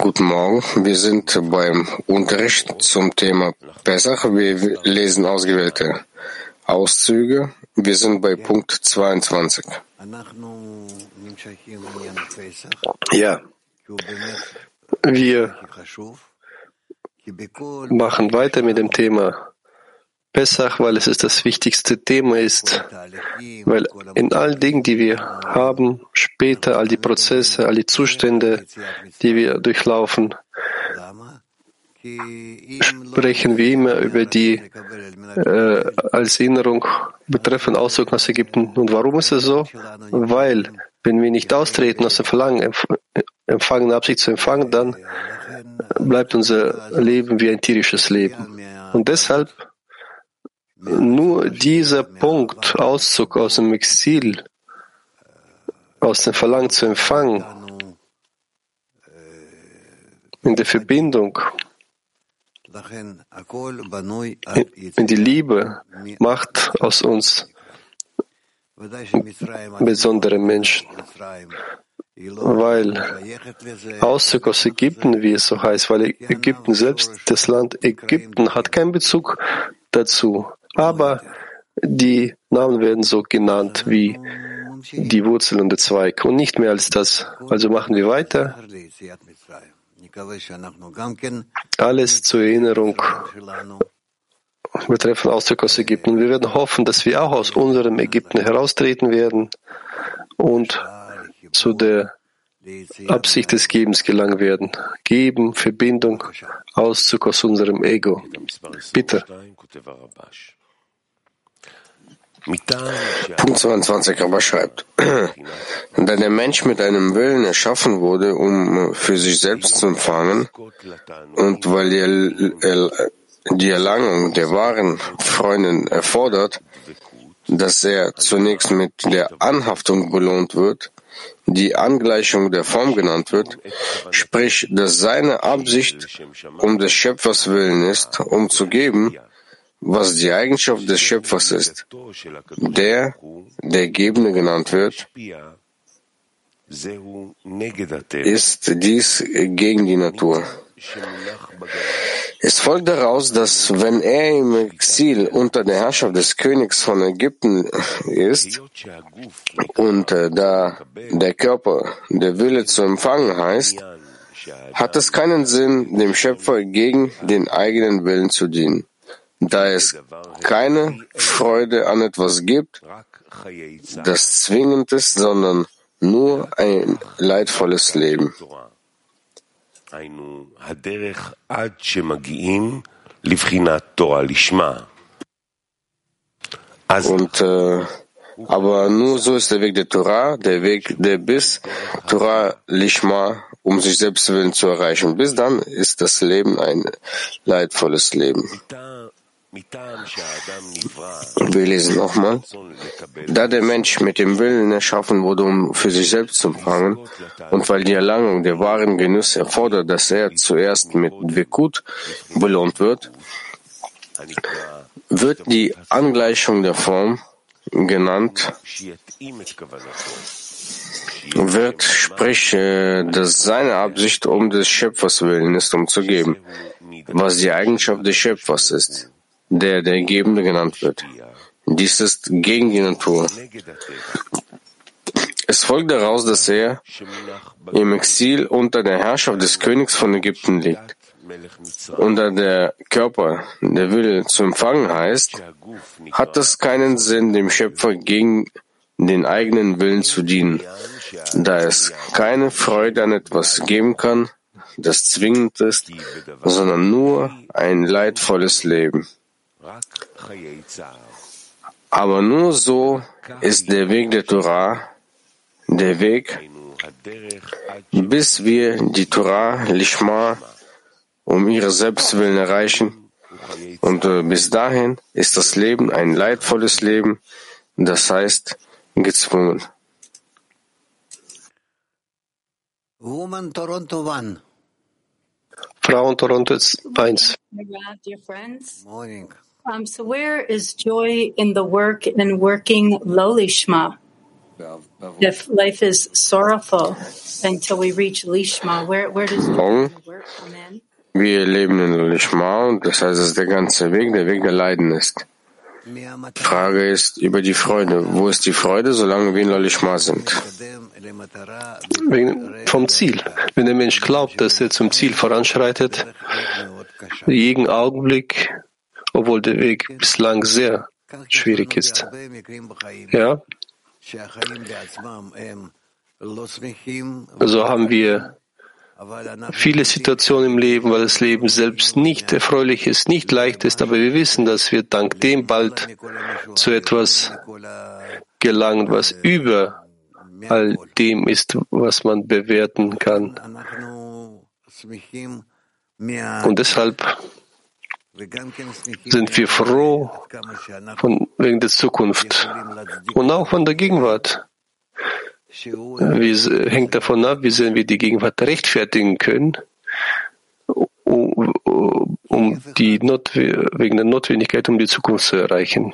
Guten Morgen. Wir sind beim Unterricht zum Thema Pesach. Wir lesen ausgewählte Auszüge. Wir sind bei Punkt 22. Ja. Wir machen weiter mit dem Thema Pessach, weil es ist das wichtigste Thema ist, weil in all Dingen, die wir haben, später all die Prozesse, all die Zustände, die wir durchlaufen, sprechen wir immer über die äh, als Erinnerung betreffend Auszug aus Ägypten. Und warum ist es so? Weil, wenn wir nicht austreten aus dem Verlangen, empfangen, Absicht zu empfangen, dann bleibt unser Leben wie ein tierisches Leben. Und deshalb nur dieser Punkt, Auszug aus dem Exil, aus dem Verlangen zu empfangen, in der Verbindung, in die Liebe, macht aus uns besondere Menschen. Weil Auszug aus Ägypten, wie es so heißt, weil Ägypten selbst, das Land Ägypten, hat keinen Bezug dazu. Aber die Namen werden so genannt wie die Wurzel und der Zweig und nicht mehr als das. Also machen wir weiter. Alles zur Erinnerung betreffend Ausdruck aus Ägypten. Wir werden hoffen, dass wir auch aus unserem Ägypten heraustreten werden und zu der Absicht des Gebens gelangen werden. Geben, Verbindung, Auszug aus unserem Ego. Bitte. Punkt 22 aber schreibt, da der Mensch mit einem Willen erschaffen wurde, um für sich selbst zu empfangen, und weil die, Erlangung der wahren Freundin erfordert, dass er zunächst mit der Anhaftung belohnt wird, die Angleichung der Form genannt wird, sprich, dass seine Absicht um des Schöpfers Willen ist, um zu geben, was die Eigenschaft des Schöpfers ist, der, der Gebende genannt wird, ist dies gegen die Natur. Es folgt daraus, dass wenn er im Exil unter der Herrschaft des Königs von Ägypten ist und da der Körper der Wille zu empfangen heißt, hat es keinen Sinn, dem Schöpfer gegen den eigenen Willen zu dienen da es keine Freude an etwas gibt, das zwingend ist, sondern nur ein leidvolles Leben. Und äh, aber nur so ist der Weg der Torah, der Weg der bis Torah Lishma, um sich selbst willen zu erreichen. Bis dann ist das Leben ein leidvolles Leben. Wir lesen nochmal. Da der Mensch mit dem Willen erschaffen wurde, um für sich selbst zu empfangen, und weil die Erlangung der wahren Genüsse erfordert, dass er zuerst mit Wekut belohnt wird, wird die Angleichung der Form genannt, wird, sprich, äh, dass seine Absicht um des Schöpfers willen ist, um zu geben, was die Eigenschaft des Schöpfers ist der der Gebende genannt wird. Dies ist gegen die Natur. Es folgt daraus, dass er im Exil unter der Herrschaft des Königs von Ägypten liegt. Da der Körper der Wille zu empfangen heißt, hat es keinen Sinn, dem Schöpfer gegen den eigenen Willen zu dienen, da es keine Freude an etwas geben kann, das zwingend ist, sondern nur ein leidvolles Leben. Aber nur so ist der Weg der Torah der Weg, bis wir die Torah Lishma um ihre Selbstwillen erreichen. Und äh, bis dahin ist das Leben ein leidvolles Leben, das heißt gezwungen. Woman Toronto 1. Frauen Toronto 1. Um, so where is joy in the work and working lowly Shema? If life is sorrowful until we reach Lishma, where, where does the work come in? Wir leben in Lishma und das heißt, es ist der ganze Weg, der Weg der Leiden ist. Die Frage ist über die Freude. Wo ist die Freude, solange wir in Lishma sind? Vom Ziel. Wenn der Mensch glaubt, dass er zum Ziel voranschreitet, jeden Augenblick, obwohl der Weg bislang sehr schwierig ist. Ja, so haben wir viele Situationen im Leben, weil das Leben selbst nicht erfreulich ist, nicht leicht ist, aber wir wissen, dass wir dank dem bald zu etwas gelangen, was über all dem ist, was man bewerten kann. Und deshalb sind wir froh von, wegen der Zukunft und auch von der Gegenwart. Wie, hängt davon ab, wie sehr wir die Gegenwart rechtfertigen können, um, um die Not, wegen der Notwendigkeit, um die Zukunft zu erreichen.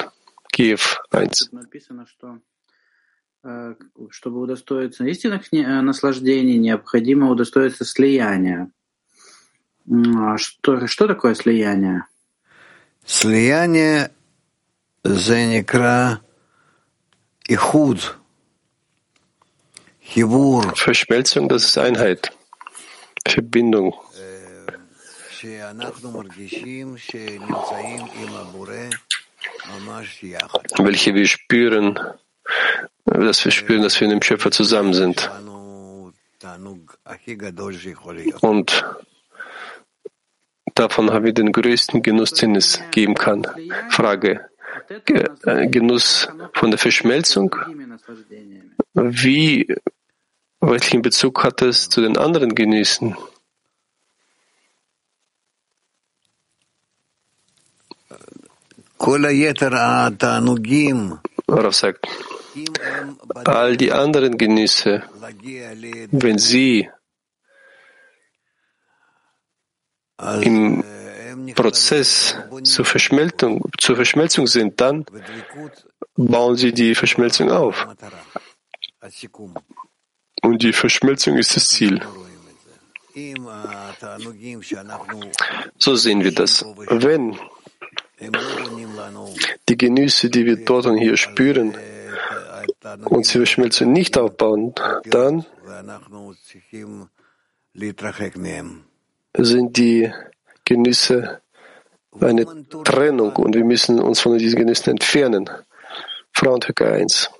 Kiew 1. Чтобы удостоиться истинных наслаждений, необходимо удостоиться слияния. Что, что такое слияние? Слияние зенекра ихуд. Verschmelzung, das ist Einheit, Verbindung. Welche wir spüren, dass wir spüren, dass wir mit dem Schöpfer zusammen sind. Und davon haben wir den größten Genuss, den es geben kann. Frage. Genuss von der Verschmelzung? Wie, welchen Bezug hat es zu den anderen Genüssen? Rav sagt, all die anderen Genüsse, wenn sie im Prozess zur Verschmelzung, zur Verschmelzung sind, dann bauen sie die Verschmelzung auf. Und die Verschmelzung ist das Ziel. So sehen wir das. Wenn die Genüsse, die wir dort und hier spüren, uns die Verschmelzung nicht aufbauen, dann sind die Genüsse eine Trennung und wir müssen uns von diesen Genüssen entfernen. Frauenhöcker 1.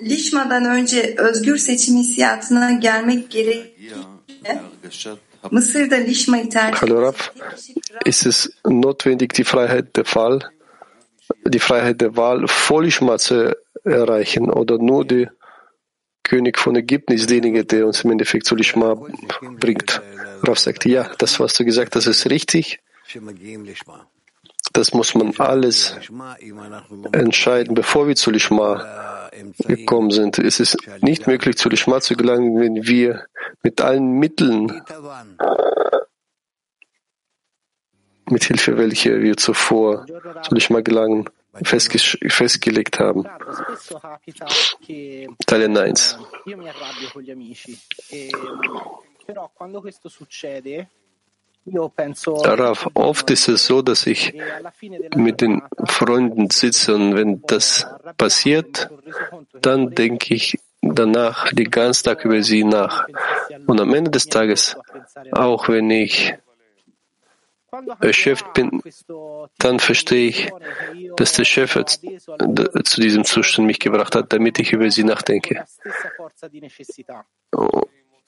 Lişmadan önce özgür seçim hissiyatına gelmek gerekirse Mısır'da Lişma'yı tercih Hallo Rav, ist es notwendig, die Freiheit der Wahl, die Freiheit der Wahl vor Lishma zu erreichen oder nur der König von Ägypten ist derjenige, der uns im Endeffekt zu Lishma bringt? Rav sagt, ja, das, was du gesagt hast, ist richtig. Das muss man alles entscheiden, bevor wir zu Lishma gekommen sind. Es ist nicht möglich, zu Lishma zu gelangen, wenn wir mit allen Mitteln, mit Hilfe welcher wir zuvor zu Lishma gelangen, festge festgelegt haben. Teil 1. Darauf oft ist es so, dass ich mit den Freunden sitze und wenn das passiert, dann denke ich danach den ganzen Tag über sie nach. Und am Ende des Tages, auch wenn ich erschöpft bin, dann verstehe ich, dass der Chef zu diesem Zustand mich gebracht hat, damit ich über sie nachdenke.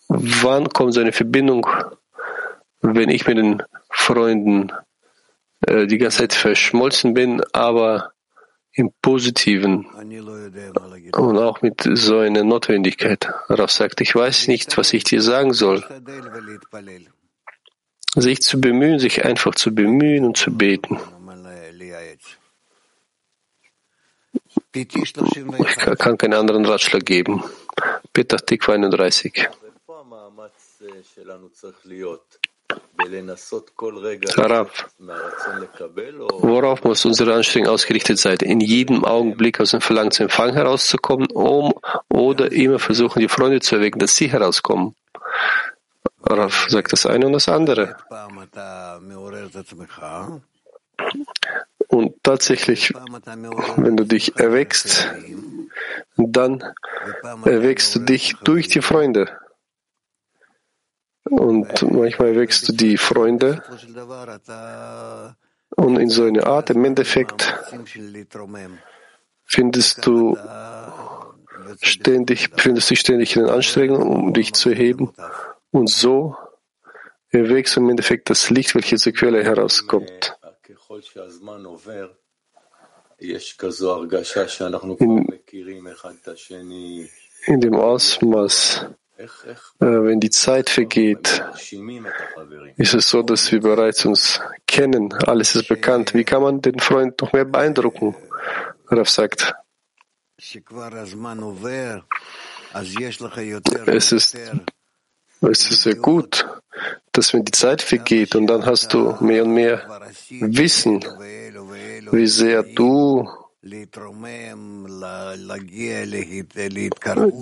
Wann kommt so eine Verbindung, wenn ich mit den Freunden äh, die ganze Zeit verschmolzen bin, aber im Positiven und auch mit so einer Notwendigkeit. Rav sagt, ich weiß nicht, was ich dir sagen soll. Sich zu bemühen, sich einfach zu bemühen und zu beten. Ich kann keinen anderen Ratschlag geben. Peter Tikva 31. Rav, worauf muss unsere Anstrengung ausgerichtet sein? In jedem Augenblick aus dem Verlangen zu Empfang herauszukommen, um oder immer versuchen, die Freunde zu erwecken, dass sie herauskommen? Rav sagt das eine und das andere. Und tatsächlich, wenn du dich erweckst, dann erweckst du dich durch die Freunde. Und manchmal erweckst du die Freunde und in so einer Art, im Endeffekt, findest du ständig, findest dich ständig in den Anstrengungen, um dich zu erheben. Und so erwächst du im Endeffekt das Licht, welches zur Quelle herauskommt. In, in dem Ausmaß, äh, wenn die Zeit vergeht, ist es so, dass wir bereits uns kennen, alles ist bekannt. Wie kann man den Freund noch mehr beeindrucken? Rav sagt, es ist, es ist sehr gut, dass wenn die Zeit vergeht und dann hast du mehr und mehr Wissen, wie sehr du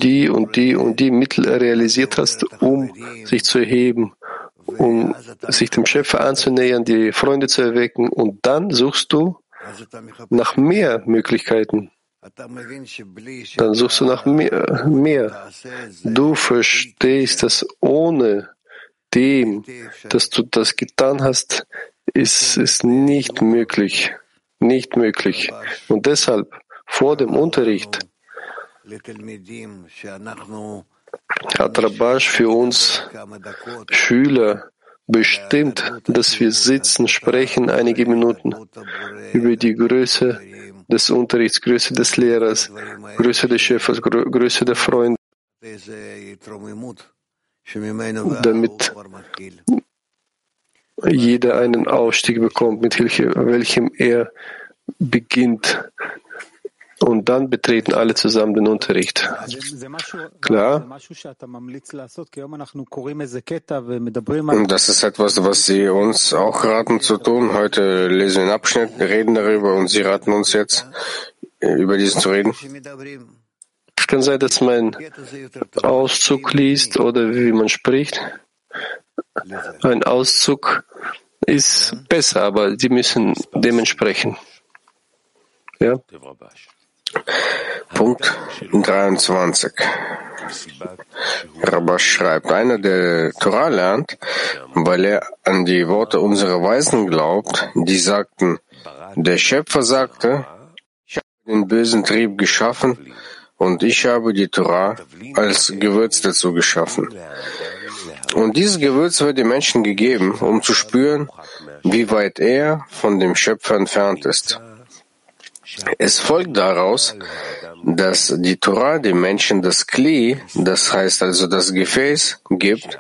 die und die und die Mittel realisiert hast, um sich zu erheben, um sich dem Schöpfer anzunähern, die Freunde zu erwecken, und dann suchst du nach mehr Möglichkeiten. Dann suchst du nach mehr. mehr. Du verstehst, dass ohne dem, dass du das getan hast, ist es nicht möglich. Nicht möglich. Und deshalb vor dem Unterricht hat Rabash für uns Schüler bestimmt, dass wir sitzen, sprechen einige Minuten über die Größe des Unterrichts, Größe des Lehrers, Größe des Schöpfers, Größe der Freunde, damit jeder einen Ausstieg bekommt, mit welchem er beginnt. Und dann betreten alle zusammen den Unterricht. Klar? Und das ist etwas, was Sie uns auch raten zu tun. Heute lesen wir einen Abschnitt, reden darüber und Sie raten uns jetzt, über diesen zu reden. Es kann sein, dass man Auszug liest oder wie man spricht. Ein Auszug ist besser, aber Sie müssen dementsprechend. Ja? Punkt 23. Rabash schreibt, einer, der Torah lernt, weil er an die Worte unserer Weisen glaubt, die sagten, der Schöpfer sagte, ich habe den bösen Trieb geschaffen und ich habe die Torah als Gewürz dazu geschaffen. Und dieses Gewürz wird den Menschen gegeben, um zu spüren, wie weit er von dem Schöpfer entfernt ist. Es folgt daraus, dass die Torah dem Menschen das Kli, das heißt also das Gefäß, gibt,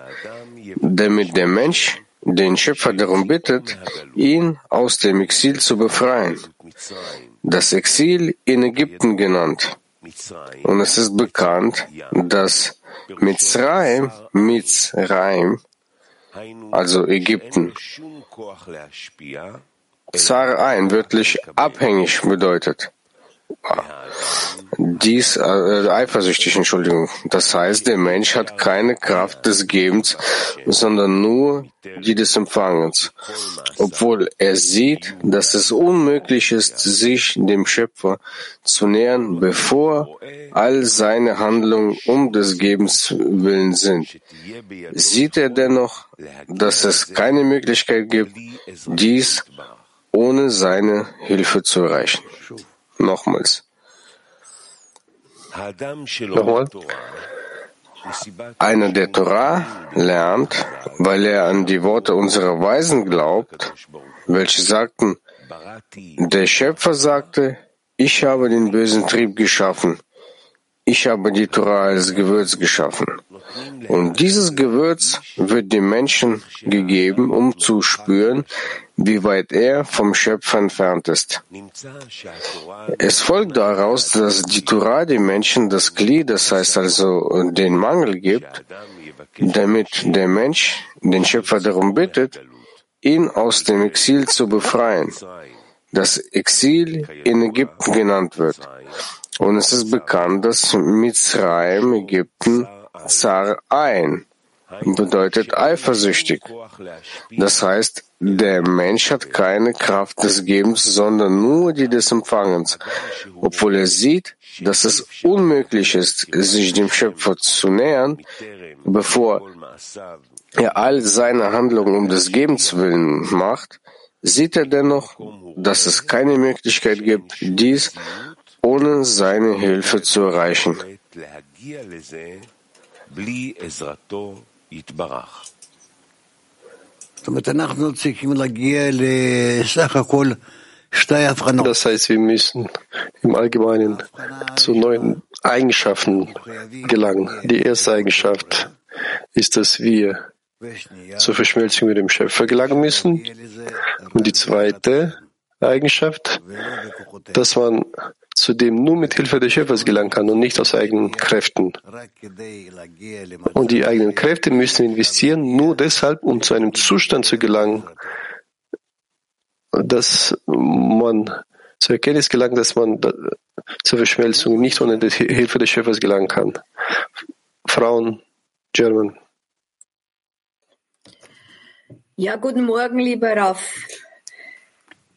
damit der Mensch den Schöpfer darum bittet, ihn aus dem Exil zu befreien. Das Exil in Ägypten genannt. Und es ist bekannt, dass Mitzrayim, Mitzrayim, also Ägypten, Zar ein wörtlich abhängig bedeutet. Dies, äh, eifersüchtig, Entschuldigung. Das heißt, der Mensch hat keine Kraft des Gebens, sondern nur die des Empfangens. Obwohl er sieht, dass es unmöglich ist, sich dem Schöpfer zu nähern, bevor all seine Handlungen um des Gebens willen sind. Sieht er dennoch, dass es keine Möglichkeit gibt, dies ohne seine Hilfe zu erreichen. Nochmals. Nochmal. Einer der Torah lernt, weil er an die Worte unserer Weisen glaubt, welche sagten, der Schöpfer sagte, ich habe den bösen Trieb geschaffen, ich habe die Torah als Gewürz geschaffen. Und dieses Gewürz wird dem Menschen gegeben, um zu spüren, wie weit er vom Schöpfer entfernt ist. Es folgt daraus, dass die Torah dem Menschen das Glied, das heißt also den Mangel gibt, damit der Mensch den Schöpfer darum bittet, ihn aus dem Exil zu befreien. Das Exil in Ägypten genannt wird. Und es ist bekannt, dass Mitzrayim, Ägypten, Zar ein bedeutet eifersüchtig. Das heißt, der Mensch hat keine Kraft des Gebens, sondern nur die des Empfangens, obwohl er sieht, dass es unmöglich ist, sich dem Schöpfer zu nähern, bevor er all seine Handlungen um des Gebens willen macht, sieht er dennoch, dass es keine Möglichkeit gibt, dies ohne seine Hilfe zu erreichen. Das heißt, wir müssen im Allgemeinen zu neuen Eigenschaften gelangen. Die erste Eigenschaft ist, dass wir zur Verschmelzung mit dem Schöpfer gelangen müssen. Und die zweite Eigenschaft, dass man zu dem nur mit Hilfe des Schöpfers gelangen kann und nicht aus eigenen Kräften. Und die eigenen Kräfte müssen investieren, nur deshalb, um zu einem Zustand zu gelangen, dass man zur Erkenntnis gelangt, dass man zur Verschmelzung nicht ohne die Hilfe des Schöpfers gelangen kann. Frauen, German. Ja, guten Morgen, lieber Raff.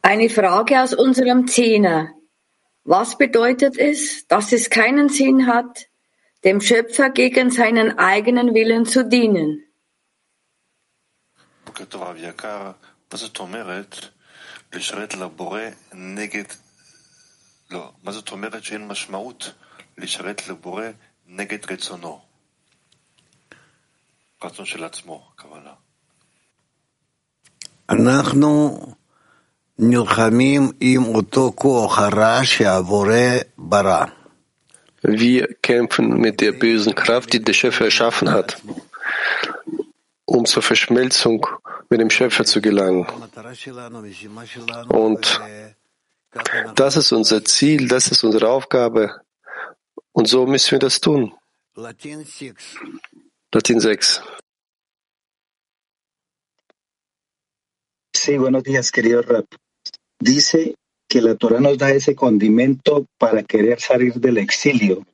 Eine Frage aus unserem Zehner. Was bedeutet es, dass es keinen Sinn hat, dem Schöpfer gegen seinen eigenen Willen zu dienen? לשרת לבורא נגד, לא, מה זאת אומרת שאין משמעות לשרת לבורא נגד רצונו? רצון של עצמו, הכוונה. אנחנו wir kämpfen mit der bösen Kraft, die der Schöpfer erschaffen hat, um zur Verschmelzung mit dem Schöpfer zu gelangen. Und das ist unser Ziel, das ist unsere Aufgabe. Und so müssen wir das tun. Latin 6. Sí, buenos días, querido Rap. Dice que la Torah nos da ese condimento para querer salir del exilio.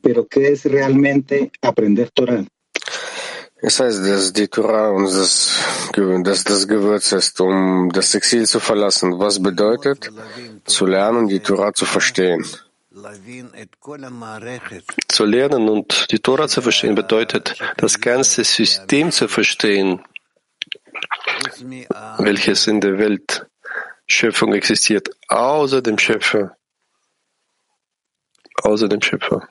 Pero ¿qué es realmente aprender Torah? Es heißt, dass die Torah uns das, dass das Gewürz ist, um das Exil zu verlassen. Was bedeutet, zu lernen, die Torah zu verstehen? Zu lernen und die Torah zu verstehen bedeutet, das ganze System zu verstehen, welches in der Welt Schöpfung existiert, außer dem Schöpfer. Außer dem Schöpfer.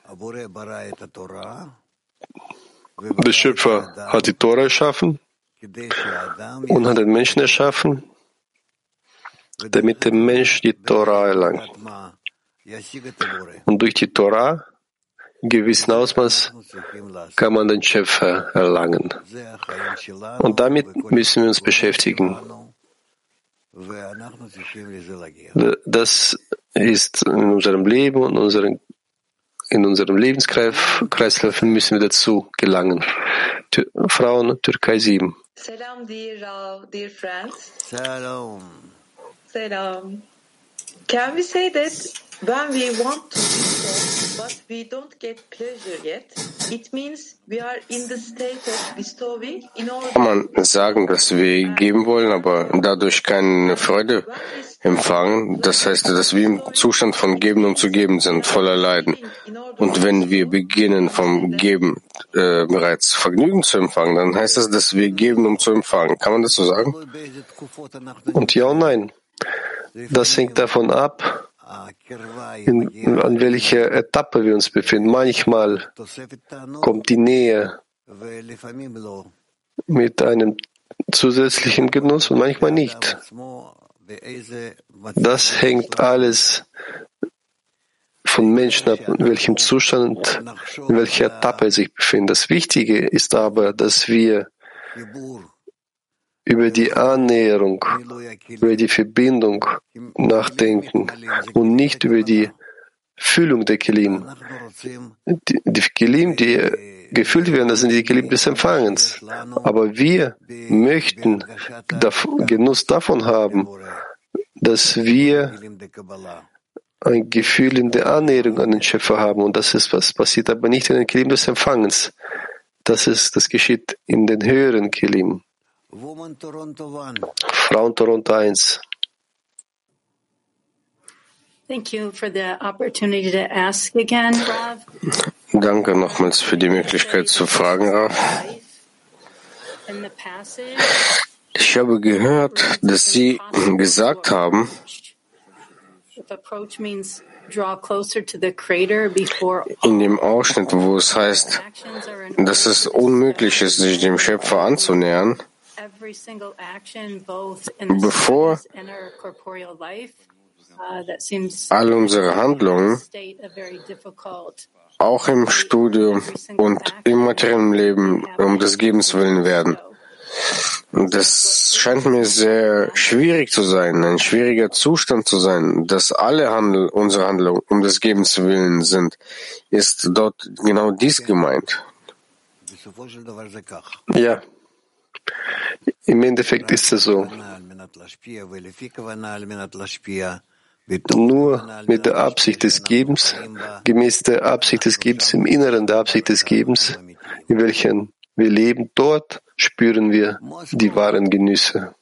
Der Schöpfer hat die Tora erschaffen und hat den Menschen erschaffen, damit der Mensch die Tora erlangt. Und durch die Tora, in gewissem Ausmaß, kann man den Schöpfer erlangen. Und damit müssen wir uns beschäftigen. Das ist in unserem Leben und unseren in unserem Lebenskreislauf müssen wir dazu gelangen. Tür Frauen, Türkei 7. Salam, dear Rav, dear friends. Salam. Salam. Can we say that when we want to do so, but we don't get pleasure yet, it means we are in the state of bestowing in order Kann man sagen, dass wir geben wollen, aber dadurch keine Freude empfangen. Das heißt, dass wir im Zustand von Geben und zu geben sind, voller Leiden. Und wenn wir beginnen, vom Geben äh, bereits Vergnügen zu empfangen, dann heißt das, dass wir geben, um zu empfangen. Kann man das so sagen? Und ja und nein. Das hängt davon ab, in, an welcher Etappe wir uns befinden. Manchmal kommt die Nähe mit einem zusätzlichen Genuss und manchmal nicht. Das hängt alles von Menschen ab, in welchem Zustand, in welcher Etappe er sich befindet. Das Wichtige ist aber, dass wir über die Annäherung, über die Verbindung nachdenken und nicht über die Füllung der Kelim. Die, die Kelim, die gefüllt werden, das sind die Kelim des Empfangens. Aber wir möchten Genuss davon haben, dass wir ein Gefühl in der Annäherung an den Schöpfer haben. Und das ist was passiert aber nicht in den Kelim des Empfangens. Das ist, das geschieht in den höheren Kelim. Frauen Toronto 1. Thank you for the opportunity to ask again, Rav. Danke nochmals für die Möglichkeit zu fragen, Rav. Ich habe gehört, dass Sie gesagt haben, in dem Ausschnitt, wo es heißt, dass es unmöglich ist, sich dem Schöpfer anzunähern, every single action, both in the Bevor- studies and our corporeal life. Uh, that seems all unsere Handlungen, auch im Studium und im materiellen Leben, um des Gebens willen werden. Das scheint mir sehr schwierig zu sein, ein schwieriger Zustand zu sein, dass alle Handel, unsere Handlungen um des Gebens willen sind. Ist dort genau dies gemeint? Ja. Im Endeffekt ist es so. Nur mit der Absicht des Gebens, gemäß der Absicht des Gebens, im Inneren der Absicht des Gebens, in welchen wir leben, dort spüren wir die wahren Genüsse.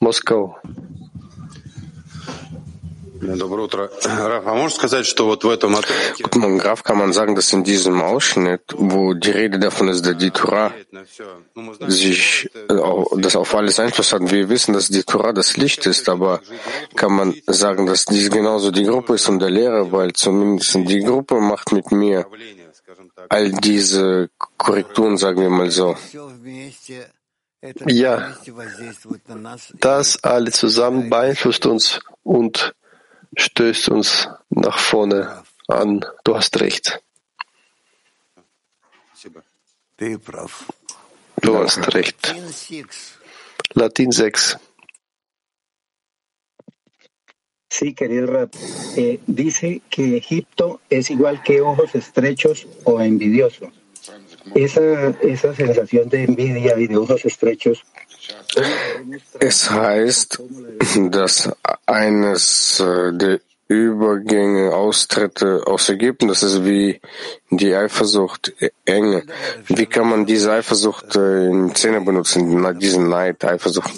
Moskau. Guten Morgen, Graf, kann man sagen, dass in diesem Ausschnitt, wo die Rede davon ist, dass die Torah sich, das auf alles Einfluss hat, wir wissen, dass die Torah das Licht ist, aber kann man sagen, dass dies genauso die Gruppe ist und der Lehrer, weil zumindest die Gruppe macht mit mir all diese Korrekturen, sagen wir mal so. Ja, das alle zusammen beeinflusst uns und stößt uns nach vorne an. Du hast recht. Du hast recht. Latin 6. Sí, querido Rab. Eh, dice que Egipto es igual que ojos estrechos o envidiosos. Esa, esa sensación de envidia y de ojos estrechos Es heißt, dass eines äh, der Übergänge, Austritte aus Ägypten, das ist wie die Eifersucht, äh, Enge. Wie kann man diese Eifersucht äh, in Szene benutzen, diesen Neid, Eifersucht?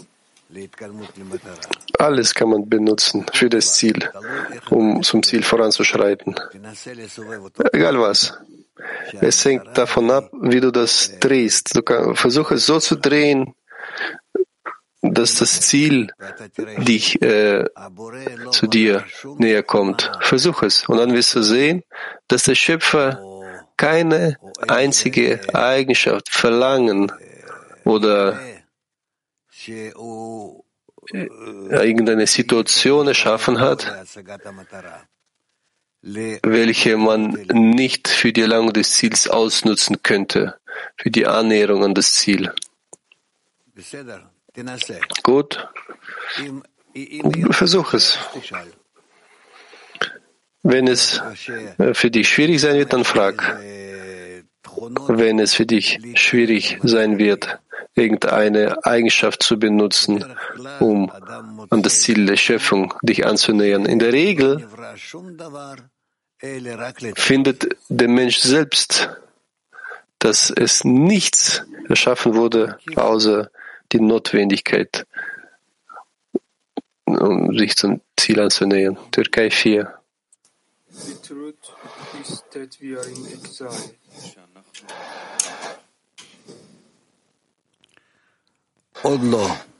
Alles kann man benutzen für das Ziel, um zum Ziel voranzuschreiten. Egal was. Es hängt davon ab, wie du das drehst. Du kann, versuche es so zu drehen, dass das Ziel dich äh, zu dir näher kommt. Versuch es. Und dann wirst du sehen, dass der Schöpfer keine einzige Eigenschaft, Verlangen oder äh, irgendeine Situation erschaffen hat, welche man nicht für die Erlangung des Ziels ausnutzen könnte, für die Annäherung an das Ziel. Gut, versuch es. Wenn es äh, für dich schwierig sein wird, dann frag. Wenn es für dich schwierig sein wird, irgendeine Eigenschaft zu benutzen, um an das Ziel der Schöpfung dich anzunähern. In der Regel findet der Mensch selbst, dass es nichts erschaffen wurde, außer die Notwendigkeit, um sich zum Ziel anzunähern. Türkei 4. The truth is that we are in exile.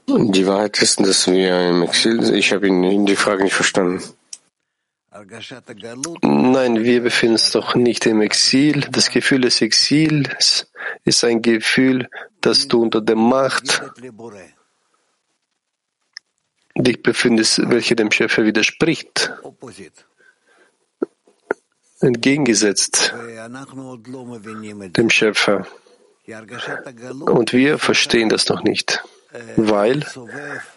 Die Wahrheit ist, dass wir im Exil sind. Ich habe ihn die Frage nicht verstanden. Nein, wir befinden uns doch nicht im Exil. Das Gefühl des Exils ist ein Gefühl, dass du unter der Macht dich befindest, welche dem Schöpfer widerspricht, entgegengesetzt dem Schöpfer. Und wir verstehen das noch nicht, weil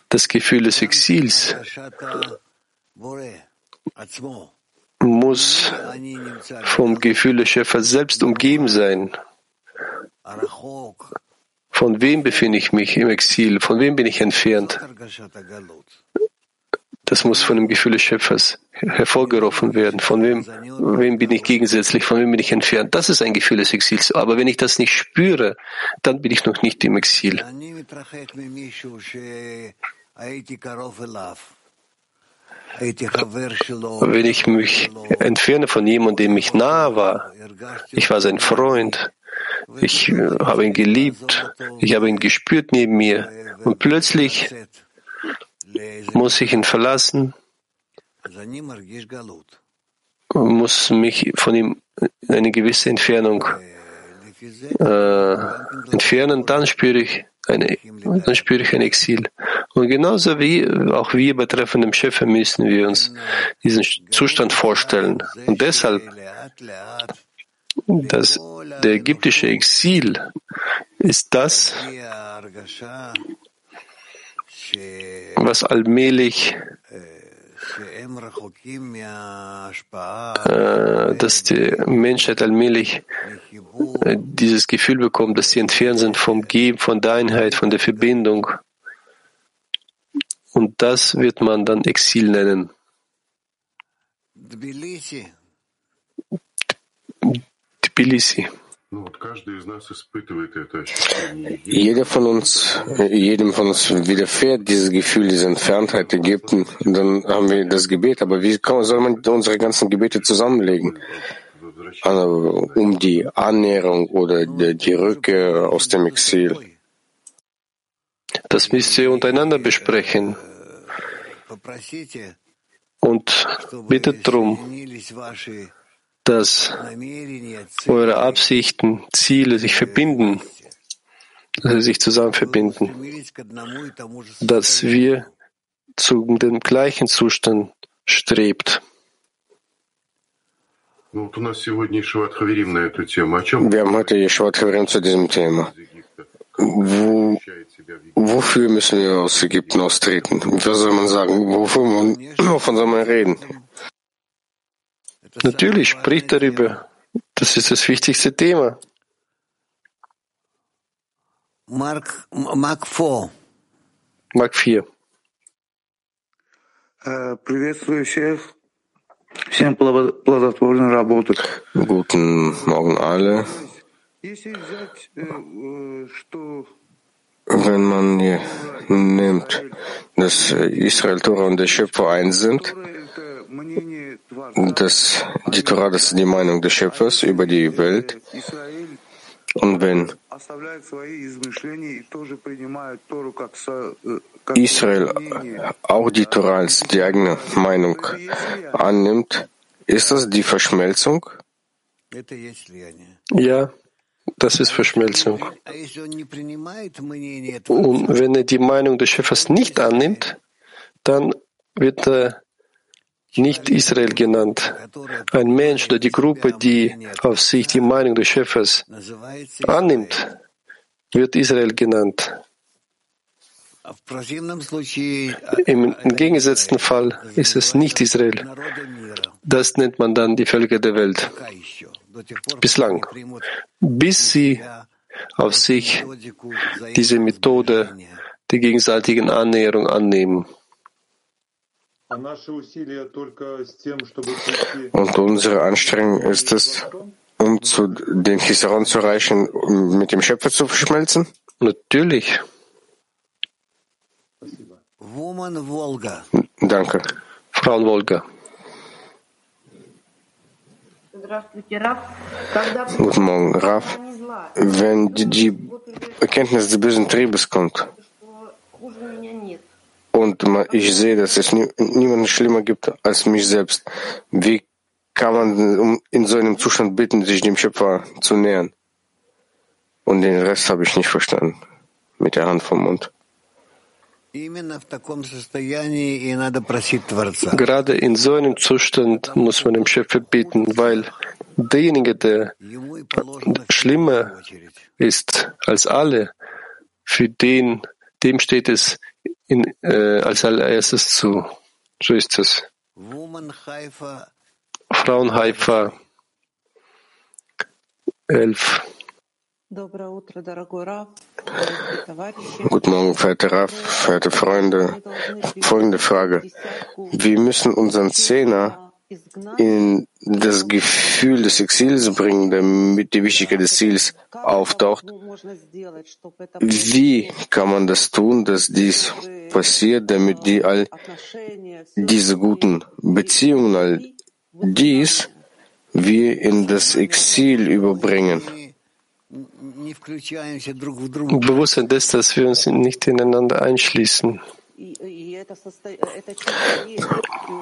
das Gefühl des Exils muss vom Gefühl des Schöpfers selbst umgeben sein. Von wem befinde ich mich im Exil? Von wem bin ich entfernt? Das muss von dem Gefühl des Schöpfers hervorgerufen werden. Von wem, wem bin ich gegensätzlich? Von wem bin ich entfernt? Das ist ein Gefühl des Exils. Aber wenn ich das nicht spüre, dann bin ich noch nicht im Exil. Wenn ich mich entferne von jemandem, dem ich nahe war, ich war sein Freund, ich habe ihn geliebt, ich habe ihn gespürt neben mir. Und plötzlich muss ich ihn verlassen, muss mich von ihm eine gewisse Entfernung äh, entfernen, dann spüre ich eine, dann spüre ich ein Exil. Und genauso wie auch wir betreffend dem Schöpfer müssen wir uns diesen Zustand vorstellen. Und deshalb, dass der ägyptische Exil ist das, was allmählich äh, dass die Menschheit allmählich äh, dieses Gefühl bekommt, dass sie entfernt sind vom Geben, von der Einheit, von der Verbindung. Und das wird man dann Exil nennen. Tbilisi. Jeder von uns, jedem von uns widerfährt dieses Gefühl, diese Entferntheit Ägypten. Dann haben wir das Gebet. Aber wie soll man unsere ganzen Gebete zusammenlegen? Also, um die Annäherung oder die Rückkehr aus dem Exil. Das müsst ihr untereinander besprechen. Und bittet darum, dass eure Absichten, Ziele sich verbinden, dass sie sich zusammen verbinden, dass wir zu dem gleichen Zustand strebt. Wir haben heute Yeshuat Haverim zu diesem Thema. Wo, wofür müssen wir aus Ägypten austreten? Was soll man sagen? Wovon, wovon soll man reden? Natürlich, spricht darüber. Das ist das wichtigste Thema. Mark, Mark 4. Mark 4. Приветствую всех. Всем плодотворной работы. Guten Morgen alle. Wenn man hier nimmt, dass Israel, Tora und der Schöpfer eins sind, dass die Torah, das ist die Meinung des Schöpfers über die Welt. Und wenn Israel auch die Torah als die eigene Meinung annimmt, ist das die Verschmelzung? Ja, das ist Verschmelzung. Und wenn er die Meinung des Schöpfers nicht annimmt, dann wird er nicht Israel genannt. Ein Mensch oder die Gruppe, die auf sich die Meinung des Schöpfers annimmt, wird Israel genannt. Im entgegengesetzten Fall ist es nicht Israel. Das nennt man dann die Völker der Welt. Bislang. Bis sie auf sich diese Methode der gegenseitigen Annäherung annehmen. Und unsere Anstrengung ist es, um zu den Chisaron zu erreichen, um mit dem Schöpfer zu verschmelzen? Natürlich. Danke. Frau Wolga. Guten Morgen, Raf. Wenn die, die Erkenntnis des bösen Triebes kommt und ich sehe, dass es nie, niemanden schlimmer gibt als mich selbst, wie kann man in so einem Zustand bitten, sich dem Schöpfer zu nähern? Und den Rest habe ich nicht verstanden. Mit der Hand vom Mund. Gerade in so einem Zustand muss man dem Schöpfer bitten, weil derjenige, der schlimmer ist als alle, für den, dem steht es in, äh, als allererstes zu. So ist es. Frauen Haifa 11. Guten Morgen, verehrte Raf, verehrte Freunde. Folgende Frage. Wir müssen unseren Zehner in das Gefühl des Exils bringen, damit die Wichtigkeit des Ziels auftaucht. Wie kann man das tun, dass dies passiert, damit die all diese guten Beziehungen, all dies wir in das Exil überbringen? Bewusstsein des, dass wir uns nicht ineinander einschließen.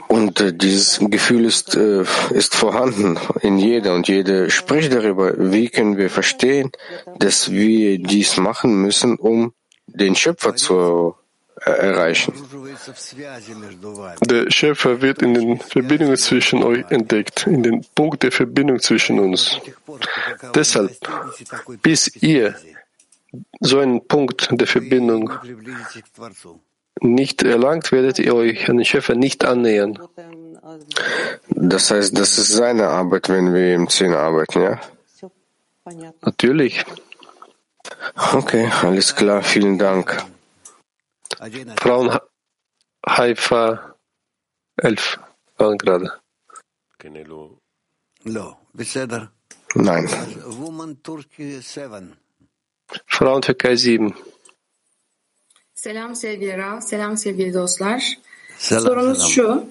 Und äh, dieses Gefühl ist, äh, ist vorhanden in jeder und jede spricht darüber. Wie können wir verstehen, dass wir dies machen müssen, um den Schöpfer zu erreichen? Der Schöpfer wird in den Verbindungen zwischen euch entdeckt, in den Punkt der Verbindung zwischen uns. Deshalb, bis ihr so einen Punkt der Verbindung nicht erlangt, werdet ihr euch an den Schöpfer nicht annähern. Das heißt, das ist seine Arbeit, wenn wir im Zehn arbeiten, ja? Natürlich. Okay, alles klar, vielen Dank. Frauen Haifa 11 waren gerade. Nein. Frauen Türkei 7. Selam sevgili Rav, selam sevgili dostlar. Selam, Sorunuz selam. şu,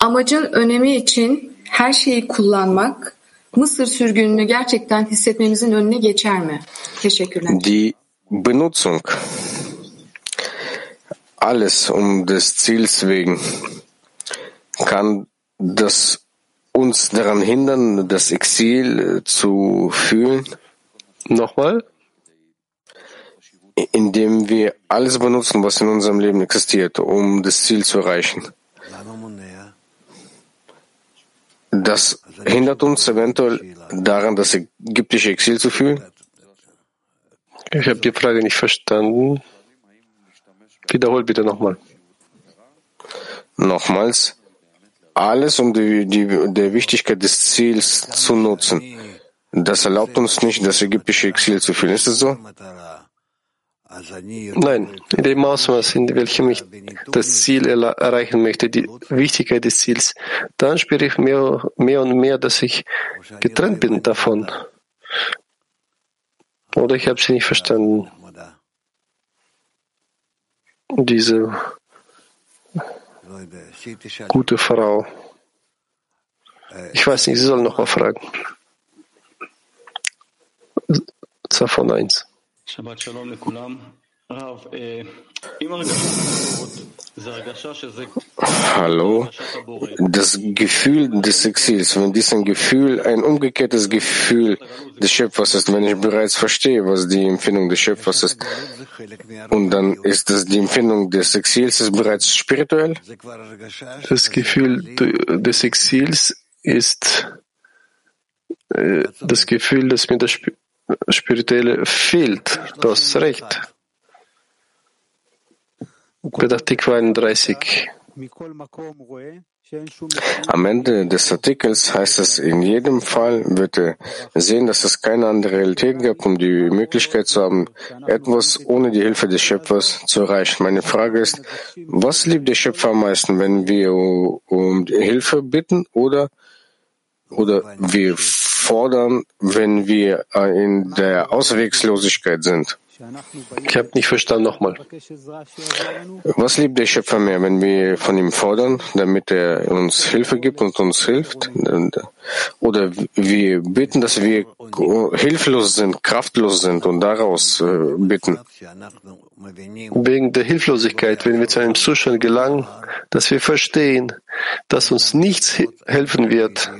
amacın önemi için her şeyi kullanmak Mısır sürgününü gerçekten hissetmemizin önüne geçer mi? Teşekkürler. Die Benutzung, alles um des Ziels wegen, kann das uns daran hindern, das Exil zu fühlen, Nochmal? Indem wir alles benutzen, was in unserem Leben existiert, um das Ziel zu erreichen. Das hindert uns eventuell daran, das ägyptische Exil zu fühlen. Ich habe die Frage nicht verstanden. Wiederhol bitte nochmal. Nochmals, alles um die, die, der Wichtigkeit des Ziels zu nutzen. Das erlaubt uns nicht, das ägyptische Exil zu fühlen. Ist es so? Nein, in dem Ausmaß, in welchem ich das Ziel erreichen möchte, die Wichtigkeit des Ziels, dann spüre ich mehr, mehr und mehr, dass ich getrennt bin davon. Oder ich habe sie nicht verstanden. Diese gute Frau. Ich weiß nicht, sie soll noch mal fragen. Zafon 1. Shabbat Shalom lekulam. Hallo. Das Gefühl des Exils, wenn dies ein Gefühl, ein umgekehrtes Gefühl des Schöpfers ist, wenn ich bereits verstehe, was die Empfindung des Schöpfers ist, und dann ist das die Empfindung des Exils ist bereits spirituell? Das Gefühl des Exils ist äh, das Gefühl, das mit der Sp Spirituelle fehlt. Du hast recht. Tikva 31. Am Ende des Artikels heißt es, in jedem Fall wird er sehen, dass es keine andere Realität gab, um die Möglichkeit zu haben, etwas ohne die Hilfe des Schöpfers zu erreichen. Meine Frage ist, was liebt der Schöpfer am meisten, wenn wir um Hilfe bitten oder, oder wir fordern, wenn wir in der Auswegslosigkeit sind? Ich habe nicht verstanden nochmal. Was liebt der Schöpfer mehr, wenn wir von ihm fordern, damit er uns Hilfe gibt und uns hilft? Oder wir bitten, dass wir hilflos sind, kraftlos sind und daraus äh, bitten? Wegen der Hilflosigkeit, wenn wir zu einem Zustand gelangen, dass wir verstehen, dass uns nichts he- helfen wird.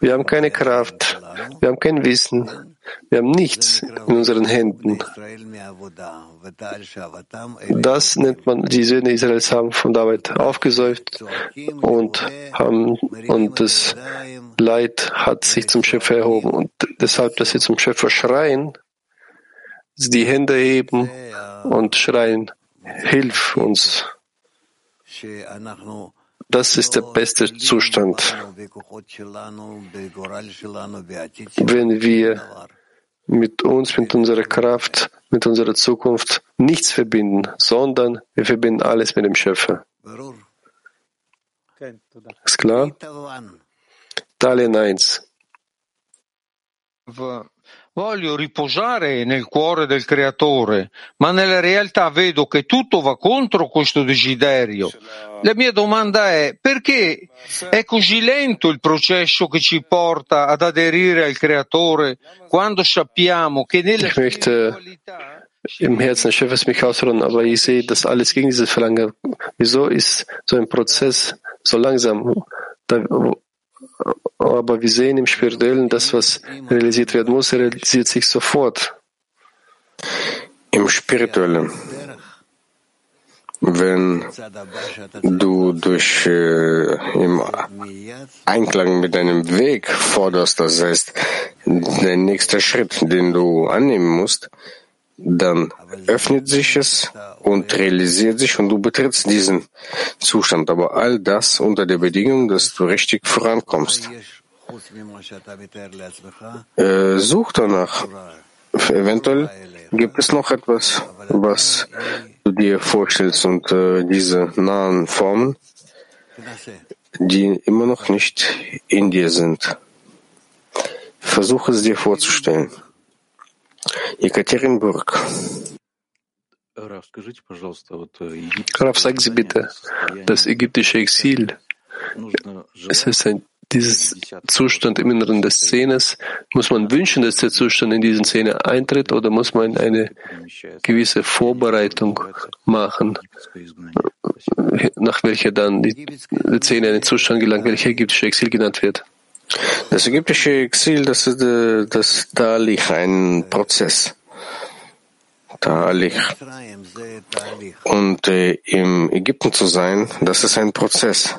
Wir haben keine Kraft, wir haben kein Wissen, wir haben nichts in unseren Händen. Das nennt man, die Söhne Israels haben von der Arbeit aufgesäuft und haben, und das Leid hat sich zum Schöpfer erhoben. Und deshalb, dass sie zum Schöpfer schreien, die Hände heben und schreien, hilf uns. Das ist der beste Zustand. Wenn wir mit uns, mit unserer Kraft, mit unserer Zukunft nichts verbinden, sondern wir verbinden alles mit dem Schöpfer. Ist klar? Italien 1. Voglio riposare nel cuore del creatore, ma nella realtà vedo che tutto va contro questo desiderio. La mia domanda è perché è così lento il processo che ci porta ad aderire al creatore quando sappiamo che nella möchte im Herzen des Schöpfers mich ausruhen, aber ich sehe, dass alles gegen dieses Verlangen. Wieso ist so ein Prozess so langsam? Da, aber wir sehen im Spirituellen, das, was realisiert werden muss, realisiert sich sofort. Im Spirituellen, wenn du durch äh, im Einklang mit deinem Weg forderst, das heißt, der nächste Schritt, den du annehmen musst, dann öffnet sich es und realisiert sich und du betrittst diesen Zustand. Aber all das unter der Bedingung, dass du richtig vorankommst. Äh, such danach. Eventuell gibt es noch etwas, was du dir vorstellst und äh, diese nahen Formen, die immer noch nicht in dir sind. Versuche es dir vorzustellen. Екатеринбург. Raf, sagen Sie bitte, das ägyptische Exil, es ist ein, dieses Zustand im Inneren des Szenes. Muss man wünschen, dass der Zustand in diesen Szene eintritt oder muss man eine gewisse Vorbereitung machen, nach welcher dann die, die Szene in den Zustand gelangt, welcher ägyptische Exil genannt wird? Das ägyptische Exil, das ist das Talich, ein Prozess. Talich. Und äh, im Ägypten zu sein, das ist ein Prozess.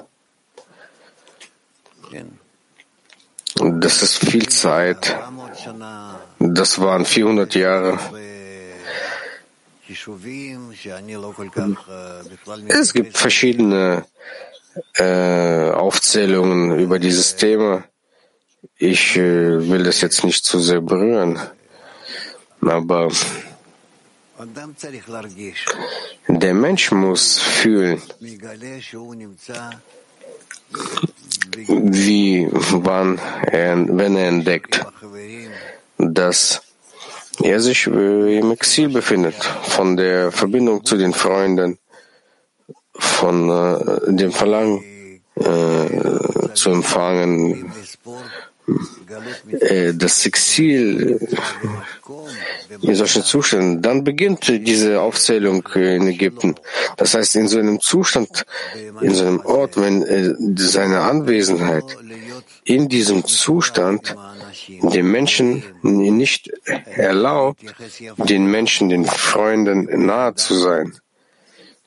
Das ist viel Zeit. Das waren 400 Jahre. Es gibt verschiedene äh, Aufzählungen über dieses Thema. Ich äh, will das jetzt nicht zu sehr berühren, aber der Mensch muss fühlen, wie, wann er, wenn er entdeckt, dass er sich äh, im Exil befindet, von der Verbindung zu den Freunden, von äh, dem Verlangen äh, zu empfangen, das Exil in solchen Zuständen, dann beginnt diese Aufzählung in Ägypten. Das heißt, in so einem Zustand, in so einem Ort, wenn äh, seine Anwesenheit in diesem Zustand dem Menschen nicht erlaubt, den Menschen, den Freunden nahe zu sein,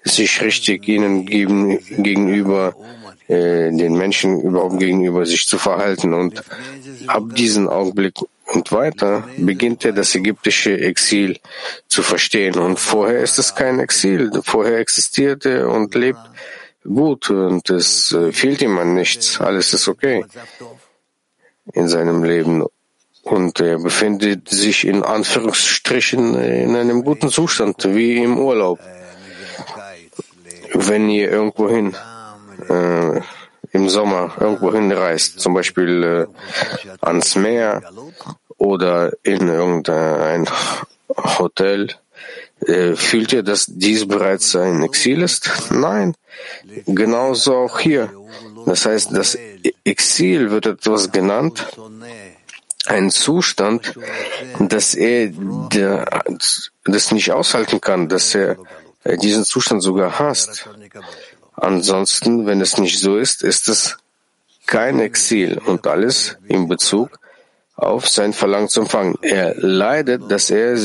sich richtig ihnen gegen, gegenüber äh, den Menschen überhaupt gegenüber sich zu verhalten. Und ab diesem Augenblick und weiter beginnt er das ägyptische Exil zu verstehen. Und vorher ist es kein Exil. Vorher existiert er und lebt gut und es äh, fehlt ihm an nichts. Alles ist okay in seinem Leben. Und er befindet sich in Anführungsstrichen in einem guten Zustand, wie im Urlaub. Wenn ihr irgendwohin äh, im Sommer irgendwo hinreist, zum Beispiel äh, ans Meer oder in irgendein Hotel, äh, fühlt ihr, dass dies bereits ein Exil ist? Nein, genauso auch hier. Das heißt, das Exil wird etwas genannt, ein Zustand, dass er das nicht aushalten kann, dass er diesen Zustand sogar hasst. Ansonsten, wenn es nicht so ist, ist es kein Exil und alles in Bezug auf sein Verlangen zu empfangen. Er leidet, dass er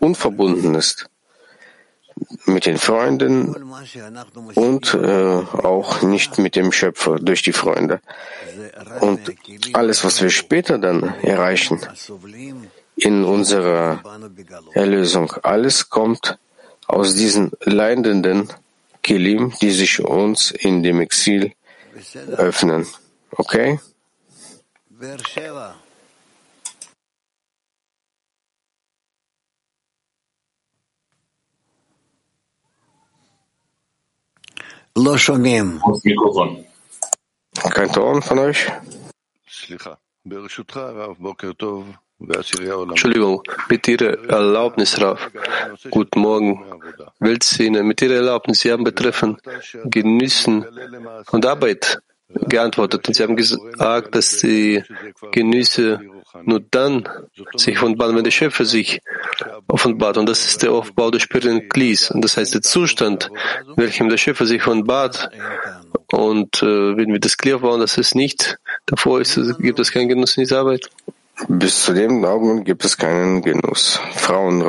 unverbunden ist mit den Freunden und äh, auch nicht mit dem Schöpfer durch die Freunde. Und alles, was wir später dann erreichen in unserer Erlösung, alles kommt aus diesen leidenden Kelim, die sich uns in dem Exil öffnen. Okay? Kein Ton von euch? Entschuldigung, mit Ihrer Erlaubnis, Raf. Guten Morgen. Weltszene, mit Ihrer Erlaubnis, Sie haben betreffend Genüssen und Arbeit geantwortet und Sie haben gesagt, dass die Genüsse nur dann sich offenbaren, wenn der Schöpfer sich offenbart. Und das ist der Aufbau des spirituellen Glies. Und das heißt, der Zustand, in welchem der Schöpfer sich offenbart, und äh, wenn wir das Kli aufbauen, dass es nicht davor ist, gibt es keinen Genuss in dieser Arbeit. Bis zu dem Augenblick gibt es keinen Genuss. Frauen!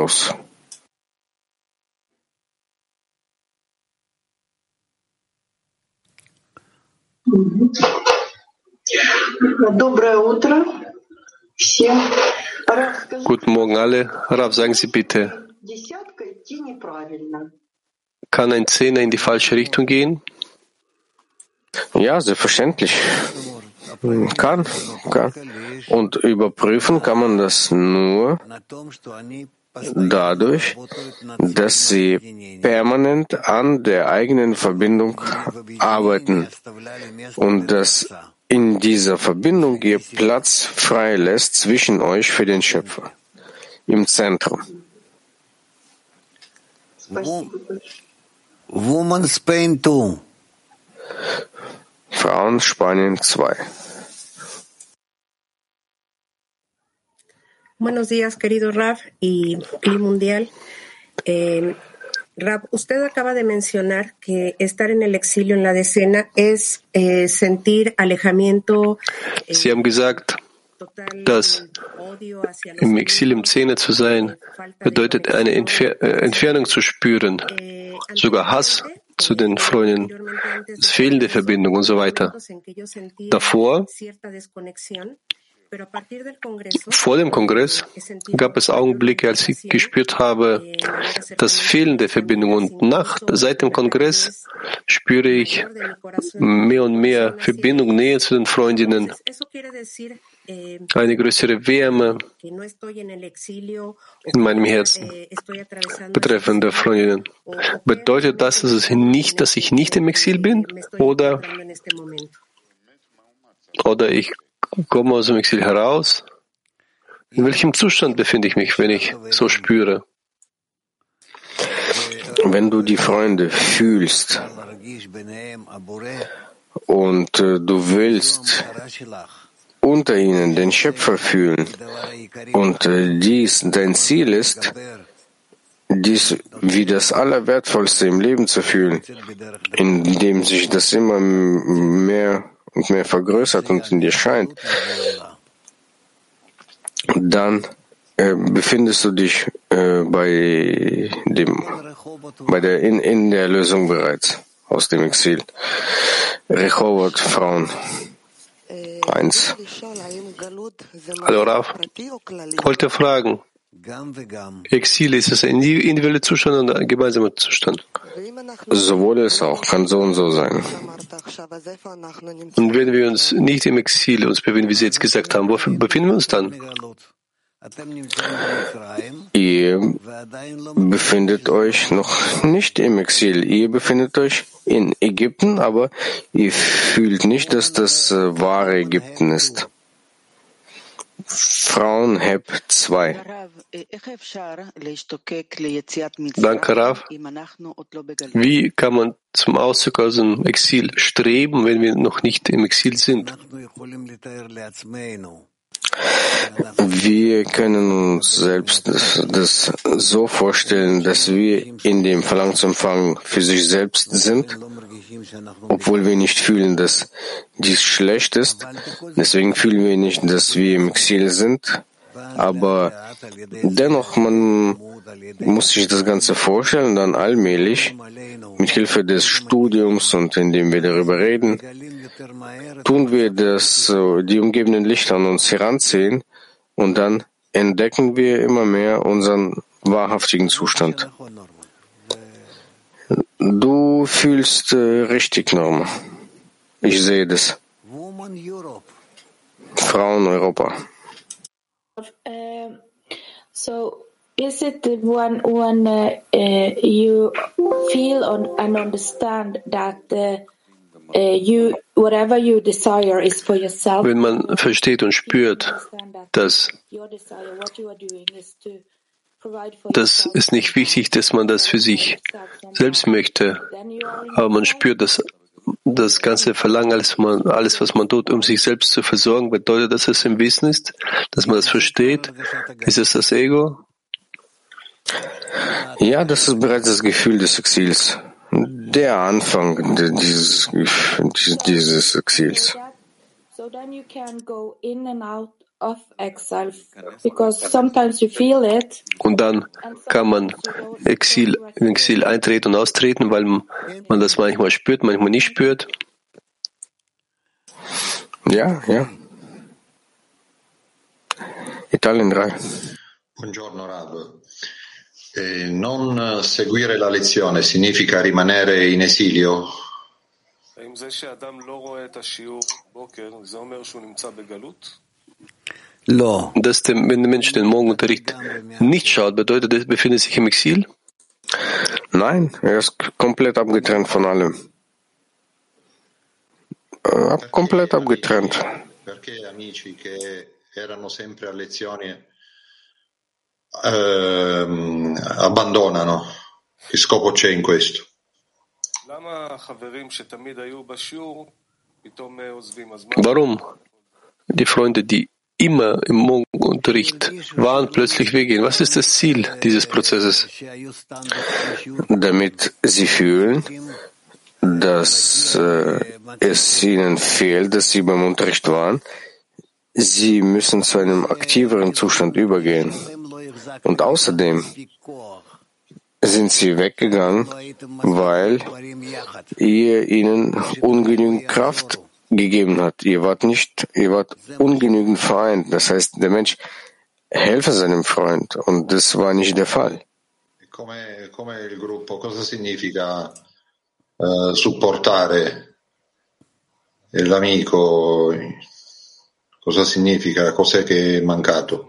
Guten Morgen alle. Rav, sagen Sie bitte, kann ein Zehner in die falsche Richtung gehen? Ja, selbstverständlich. Kann, kann. Und überprüfen kann man das nur dadurch, dass sie permanent an der eigenen Verbindung arbeiten und dass in dieser Verbindung ihr Platz frei lässt zwischen euch für den Schöpfer im Zentrum. Woman Spain 2. Frauen Spanien 2. Buenos días, querido Raf y Cli Mundial. Eh, Raf, usted acaba de mencionar que estar en el exilio en la decena es eh, sentir alejamiento. eh, Sie haben gesagt, dass im Exil im Zehner zu sein bedeutet, eine Entfer äh, Entfernung zu spüren, sogar Hass zu den Freunden, das Fehlen der Verbindung und so weiter. Davor, vor dem Kongress, gab es Augenblicke, als ich gespürt habe, das Fehlen der Verbindung. Und nach, seit dem Kongress spüre ich mehr und mehr Verbindung, Nähe zu den Freundinnen, eine größere Wärme in meinem Herzen betreffende Freundinnen. Bedeutet das, dass es nicht, dass ich nicht im Exil bin? Oder, oder ich komme aus dem Exil heraus? In welchem Zustand befinde ich mich, wenn ich so spüre? Wenn du die Freunde fühlst und äh, du willst unter ihnen den Schöpfer fühlen und äh, dies dein Ziel ist, dies wie das Allerwertvollste im Leben zu fühlen, indem sich das immer mehr und mehr vergrößert und in dir scheint, dann äh, befindest du dich äh, bei dem, bei der in, in der Lösung bereits aus dem Exil. Rehovot, Frauen. Eins. Hallo Raf, ich wollte fragen, Exil, ist es ein individueller Zustand oder ein gemeinsamer Zustand? Sowohl es auch, kann so und so sein. Und wenn wir uns nicht im Exil uns befinden, wie Sie jetzt gesagt haben, wo befinden wir uns dann? Ihr befindet euch noch nicht im Exil. Ihr befindet euch in Ägypten, aber ihr fühlt nicht, dass das äh, wahre Ägypten ist. Frauenheb 2. Danke, Rav. Wie kann man zum Auszug aus dem Exil streben, wenn wir noch nicht im Exil sind? Wir können uns selbst das, das so vorstellen, dass wir in dem Empfang für sich selbst sind, obwohl wir nicht fühlen, dass dies schlecht ist. Deswegen fühlen wir nicht, dass wir im Exil sind. Aber dennoch, man muss sich das Ganze vorstellen, dann allmählich, mit Hilfe des Studiums und indem wir darüber reden, tun wir das, die umgebenden Lichter an uns heranziehen und dann entdecken wir immer mehr unseren wahrhaftigen Zustand. Du fühlst äh, richtig, Norma. Ich sehe das. Frauen Europa. Um, so, is it the one when uh, uh, you feel and understand that uh, Wenn man versteht und spürt, dass das yourself. ist nicht wichtig, dass man das für sich selbst möchte, aber man spürt, dass das ganze Verlangen, alles, man, alles, was man tut, um sich selbst zu versorgen, bedeutet, dass es im Wissen ist, dass man das versteht. Ist es das Ego? Ja, das ist bereits das Gefühl des Exils. Der Anfang dieses, dieses Exils. So then you can go in and out of exile because sometimes you feel it. Und dann kann man Exil, in Exil eintreten und austreten, weil man das manchmal spürt, manchmal nicht spürt. Ja, ja. Italien 3. Buongiorno Rab. E non seguire la lezione significa rimanere in esilio? No, dass der, wenn der Mensch den Morgenunterricht nicht schaut, bedeutet, er befindet sich im Exil? Nein, er ist komplett abgetrennt von allem. Äh, ab, komplett abgetrennt. Perché amici che erano sempre a lezione ehm, abbandonano. Che scopo c'è in questo? Warum die Freunde, die immer im Mongunterricht waren, plötzlich weggehen? Was ist das Ziel dieses Prozesses? Damit sie fühlen, dass äh, es ihnen fehlt, dass sie beim Unterricht waren. Sie müssen zu einem aktiveren Zustand übergehen. Und außerdem sind sie weggegangen, weil ihr ihnen ungenügend Kraft gegeben hat. Ihr wart nicht, ihr wart ungenügend vereint. Das heißt, der Mensch helfe seinem Freund und das war nicht der Fall. Come, come il gruppo, cosa significa eh, supportare l'amico? Cosa significa? Cos'è che è mancato?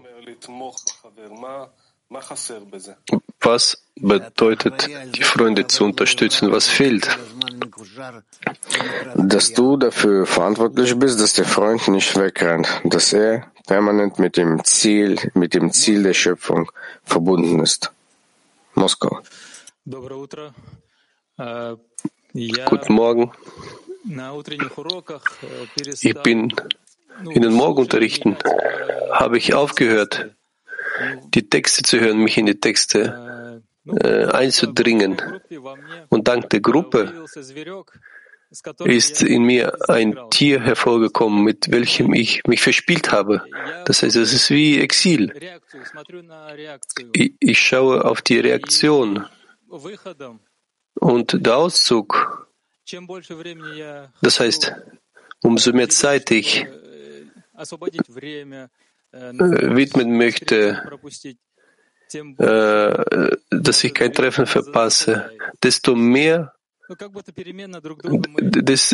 Was bedeutet, die Freunde zu unterstützen? Was fehlt? Dass du dafür verantwortlich bist, dass der Freund nicht wegrennt, dass er permanent mit dem Ziel, mit dem Ziel der Schöpfung verbunden ist. Moskau. Guten Morgen. Ich bin in den Morgenunterrichten habe ich aufgehört, die Texte zu hören, mich in die Texte äh, äh einzudringen. Und dank der Gruppe ist in mir ein Tier hervorgekommen, mit welchem ich mich verspielt habe. Das heißt, es ist wie Exil. Ich, ich schaue auf die Reaktion und der Auszug. Das heißt, umso mehr Zeit ich äh, widmen möchte, äh, dass ich kein Treffen verpasse, desto mehr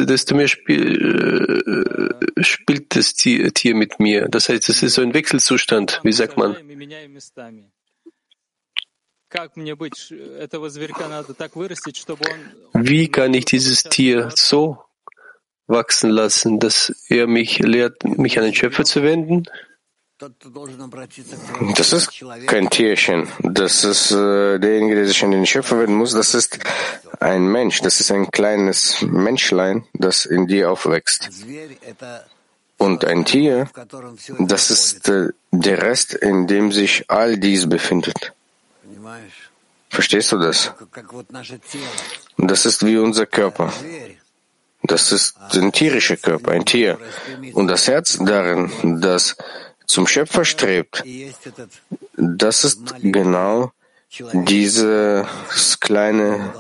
desto mehr spiel, äh, spielt das Tier, Tier mit mir. Das heißt, es ist so ein Wechselzustand, wie sagt man. Wie kann ich dieses Tier so wachsen lassen, dass er mich lehrt, mich an den Schöpfer zu wenden das ist kein Tierchen. Das ist äh, derjenige, der sich an den Schöpfer wenden muss. Das ist ein Mensch. Das ist ein kleines Menschlein, das in dir aufwächst. Und ein Tier, das ist äh, der Rest, in dem sich all dies befindet. Verstehst du das? Das ist wie unser Körper. Das ist ein tierischer Körper, ein Tier. Und das Herz darin, das zum Schöpfer strebt, das ist genau dieses kleine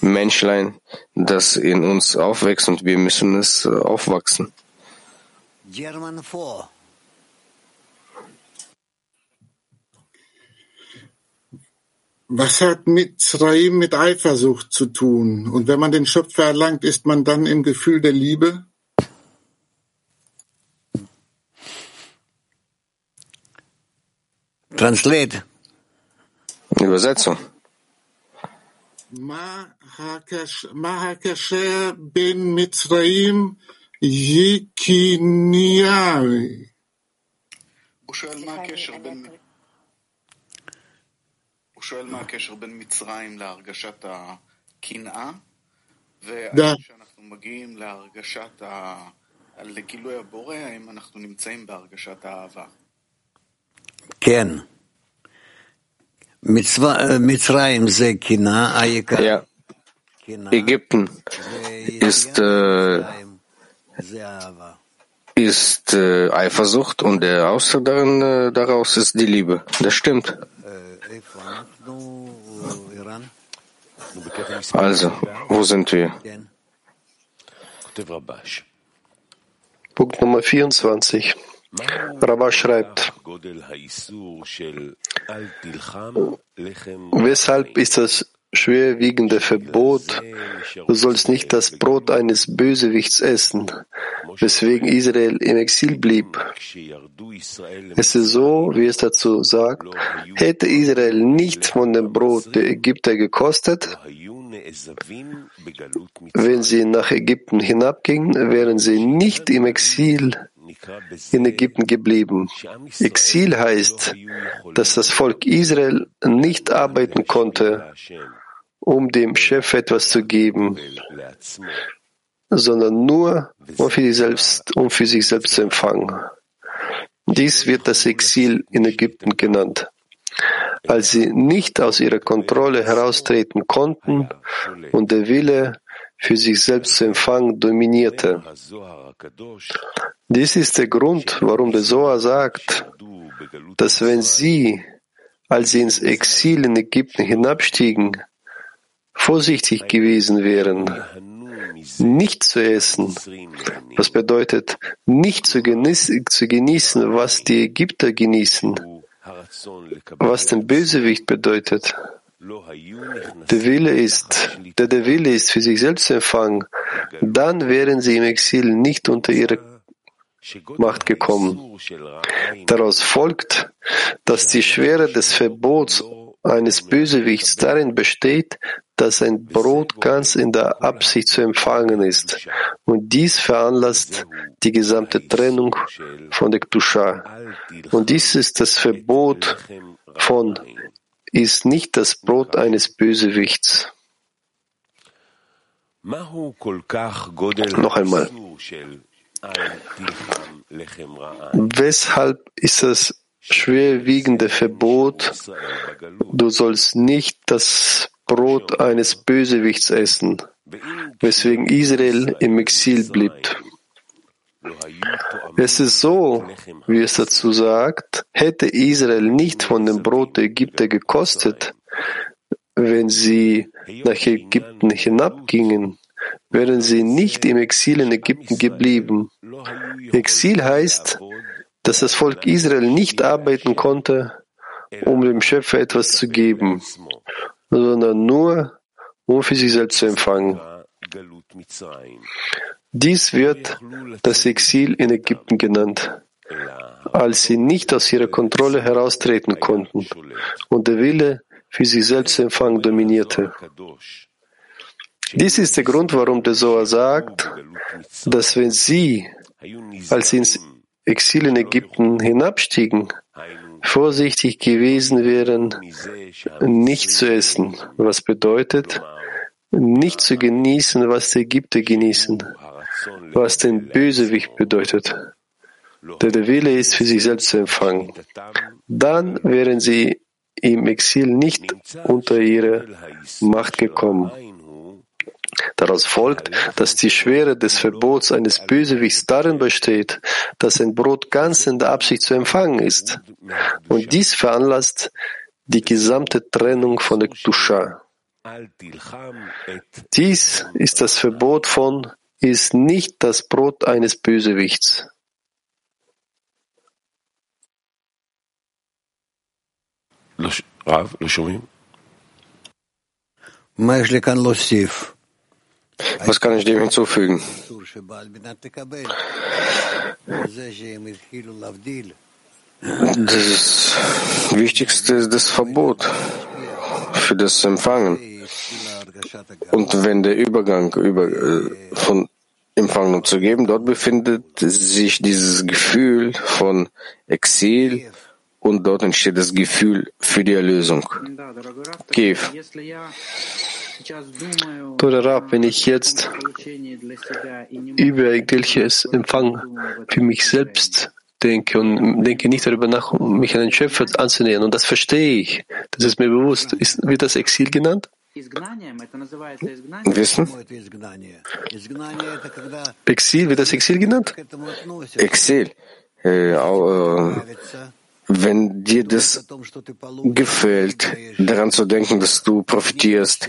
Menschlein, das in uns aufwächst und wir müssen es aufwachsen. German 4. Was hat Mitzrayim mit Eifersucht zu tun? Und wenn man den Schöpfer erlangt, ist man dann im Gefühl der Liebe? Translate. Übersetzung. מה הקש- מה הקשר בין מצרים יקניארי? הוא שואל מה הקשר בין... מצרים להרגשת הקנאה, והאם כשאנחנו מגיעים להרגשת. לגילוי הבורא, האם אנחנו נמצאים בהרגשת האהבה. Ja. Ägypten ist, äh, ist äh, Eifersucht und der Ausdruck darin, äh, daraus ist die Liebe. Das stimmt. Also, wo sind wir? Punkt Nummer 24. Rabba schreibt, weshalb ist das schwerwiegende Verbot, du sollst nicht das Brot eines Bösewichts essen, weswegen Israel im Exil blieb. Es ist so, wie es dazu sagt, hätte Israel nicht von dem Brot der Ägypter gekostet, wenn sie nach Ägypten hinabgingen, wären sie nicht im Exil in Ägypten geblieben. Exil heißt, dass das Volk Israel nicht arbeiten konnte, um dem Chef etwas zu geben, sondern nur um für sich selbst, um für sich selbst zu empfangen. Dies wird das Exil in Ägypten genannt. Als sie nicht aus ihrer Kontrolle heraustreten konnten und der Wille für sich selbst zu empfangen dominierte. Dies ist der Grund, warum der Soa sagt, dass wenn sie, als sie ins Exil in Ägypten hinabstiegen, vorsichtig gewesen wären, nicht zu essen, was bedeutet, nicht zu genießen, zu genießen, was die Ägypter genießen, was den Bösewicht bedeutet. Der Wille ist, der der Wille ist, für sich selbst zu empfangen, dann wären sie im Exil nicht unter ihre Macht gekommen. Daraus folgt, dass die Schwere des Verbots eines Bösewichts darin besteht, dass ein Brot ganz in der Absicht zu empfangen ist. Und dies veranlasst die gesamte Trennung von der Ktusha. Und dies ist das Verbot von ist nicht das Brot eines Bösewichts. Noch einmal. Weshalb ist das schwerwiegende Verbot, du sollst nicht das Brot eines Bösewichts essen, weswegen Israel im Exil blieb. Es ist so, wie es dazu sagt, hätte Israel nicht von dem Brot der Ägypter gekostet, wenn sie nach Ägypten hinabgingen, wären sie nicht im Exil in Ägypten geblieben. Exil heißt, dass das Volk Israel nicht arbeiten konnte, um dem Schöpfer etwas zu geben, sondern nur, um für sich selbst zu empfangen. Dies wird das Exil in Ägypten genannt, als sie nicht aus ihrer Kontrolle heraustreten konnten und der Wille für sich selbst zu empfangen dominierte. Dies ist der Grund, warum der Soa sagt, dass wenn sie, als sie ins Exil in Ägypten hinabstiegen, vorsichtig gewesen wären, nicht zu essen, was bedeutet, nicht zu genießen, was die Ägypter genießen, was den Bösewicht bedeutet, der der Wille ist, für sich selbst zu empfangen. Dann wären sie im Exil nicht unter ihre Macht gekommen. Daraus folgt, dass die Schwere des Verbots eines Bösewichts darin besteht, dass ein Brot ganz in der Absicht zu empfangen ist. Und dies veranlasst die gesamte Trennung von der Ktusha. Dies ist das Verbot von, ist nicht das Brot eines Bösewichts. רב, was kann ich dem hinzufügen? Das Wichtigste ist das Verbot für das Empfangen. Und wenn der Übergang über, äh, von Empfangen zu geben, dort befindet sich dieses Gefühl von Exil und dort entsteht das Gefühl für die Erlösung. Kiew. Bruder Rab, wenn ich jetzt über irgendwelches Empfang für mich selbst denke und denke nicht darüber nach, mich an den Schöpfer anzunähern, und das verstehe ich, das ist mir bewusst, ist, wird das Exil genannt? Wissen? Exil, wird das Exil genannt? Exil. Äh, äh, wenn dir das gefällt, daran zu denken, dass du profitierst,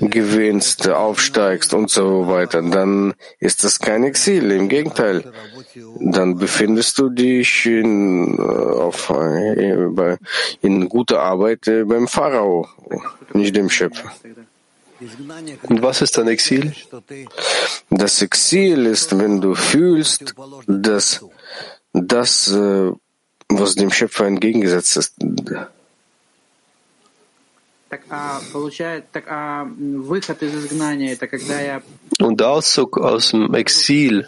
gewinnst, aufsteigst und so weiter, dann ist das kein Exil. Im Gegenteil, dann befindest du dich in, äh, auf, äh, in guter Arbeit äh, beim Pharao, nicht dem Schöpfer. Und was ist dann Exil? Das Exil ist, wenn du fühlst, dass das was dem Schöpfer entgegengesetzt ist. Und der Auszug aus dem Exil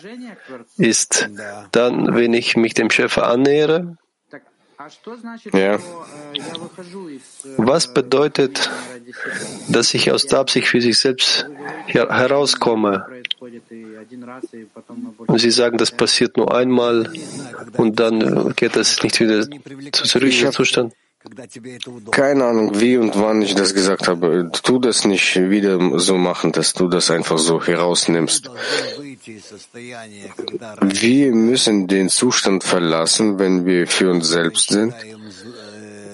ist dann, wenn ich mich dem Schöpfer annähere. Ja. Was bedeutet, dass ich aus der Absicht für sich selbst herauskomme? Und Sie sagen, das passiert nur einmal und dann geht das nicht wieder zu zurücklichen Zustand. Keine Ahnung, wie und wann ich das gesagt habe. Tu das nicht wieder so machen, dass du das einfach so herausnimmst. Wir müssen den Zustand verlassen, wenn wir für uns selbst sind,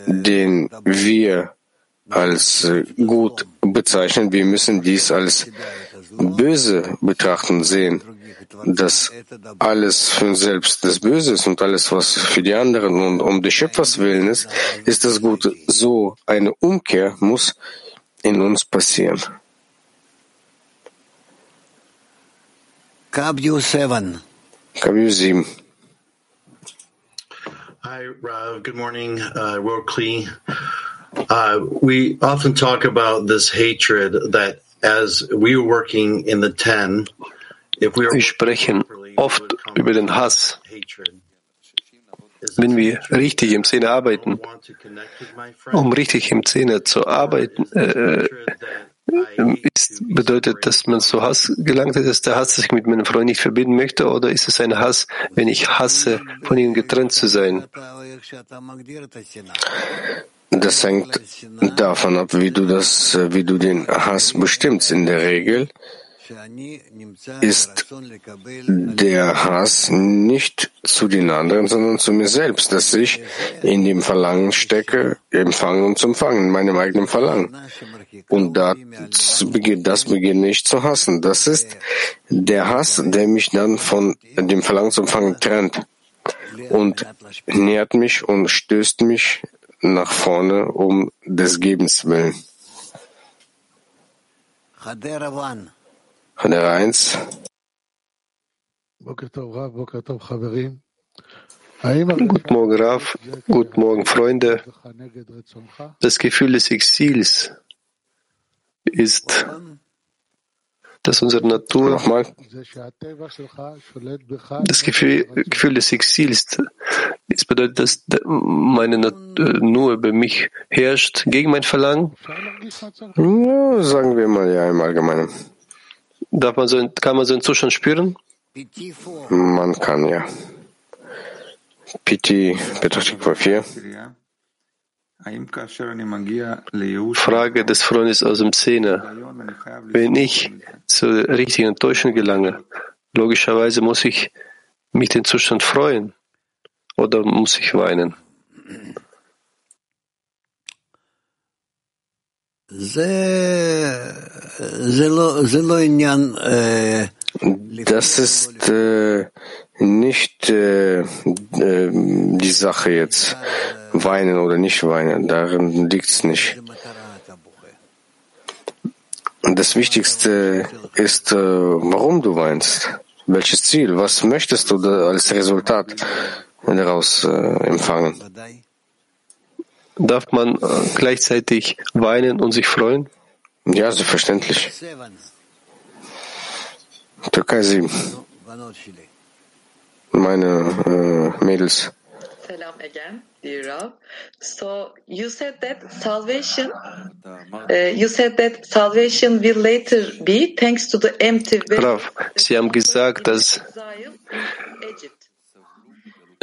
den wir als gut bezeichnen. Wir müssen dies als böse betrachten sehen, dass alles für uns selbst das Böse ist und alles, was für die anderen und um des Schöpfers willen ist, ist das Gute. So eine Umkehr muss in uns passieren. Kabju 7. Kabju 7. Hi, Rav. Good morning, uh, Rokli. Uh, we often talk about this hatred that Wir sprechen oft über den Hass. Wenn wir richtig im Zehner arbeiten, um richtig im Zehner zu arbeiten, äh, ist, bedeutet, dass man zu Hass gelangt ist, dass der Hass sich mit meinem Freund nicht verbinden möchte, oder ist es ein Hass, wenn ich hasse, von ihm getrennt zu sein? Das hängt davon ab, wie du das, wie du den Hass bestimmst. In der Regel ist der Hass nicht zu den anderen, sondern zu mir selbst, dass ich in dem Verlangen stecke, empfangen und zu empfangen, in meinem eigenen Verlangen. Und das beginne ich zu hassen. Das ist der Hass, der mich dann von dem Verlangen zu empfangen trennt und nährt mich und stößt mich nach vorne um des Gebens willen. Hadera 1. Guten Morgen, Raf. Guten Morgen, Freunde. Das Gefühl des Exils ist, dass unsere Natur, das Gefühl, Gefühl des Exils, es bedeutet, dass meine Natur nur über mich herrscht, gegen mein Verlangen? Ja, sagen wir mal ja im Allgemeinen. Darf man so, kann man so einen Zustand spüren? Man kann, ja. Piti, Petachtikwa 4. Frage des Freundes aus dem Zehner. Wenn ich zur richtigen Enttäuschung gelange, logischerweise muss ich mich den Zustand freuen oder muss ich weinen? Das ist äh, nicht äh, äh, die Sache jetzt, weinen oder nicht weinen, darin liegt es nicht. Das Wichtigste ist, äh, warum du weinst, welches Ziel, was möchtest du als Resultat daraus äh, empfangen. Darf man äh, gleichzeitig weinen und sich freuen? Ja, selbstverständlich. Türkei 7. Meine äh, Mädels. Salam again, dear Rav. So you said that salvation, uh, you said that salvation will later be thanks to the empty Rav, Sie haben gesagt, dass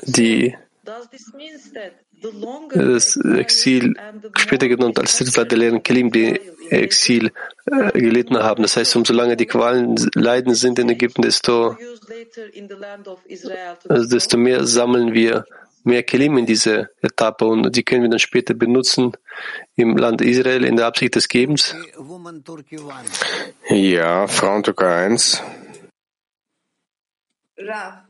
die Does this mean that the longer das Exil später genannt als Drittler der leeren Kelim, die Exil äh, gelitten haben. Das heißt, umso lange die Qualen leiden sind in Ägypten, desto, used later in the land of Israel to also desto mehr sammeln wir mehr Kelim in diese Etappe und die können wir dann später benutzen im Land Israel in der Absicht des Gebens. Ja, Frauen Türkei 1. Rav,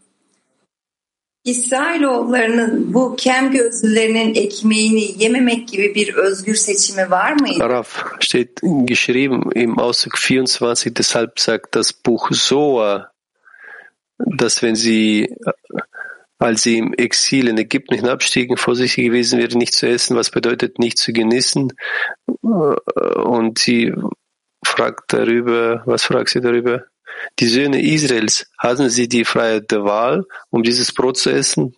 İsrailoğullarının bu kem gözlülerinin ekmeğini yememek gibi bir özgür seçimi var mıydı? Raf steht geschrieben im Auszug 24, deshalb sagt das Buch Soa, dass wenn sie, als sie im Exil in Ägypten hinabstiegen, vorsichtig gewesen wäre, nicht zu essen, was bedeutet nicht zu genießen. Und sie fragt darüber, was fragt sie darüber? Die Söhne Israels, hatten sie die Freiheit der Wahl, um dieses Brot zu essen?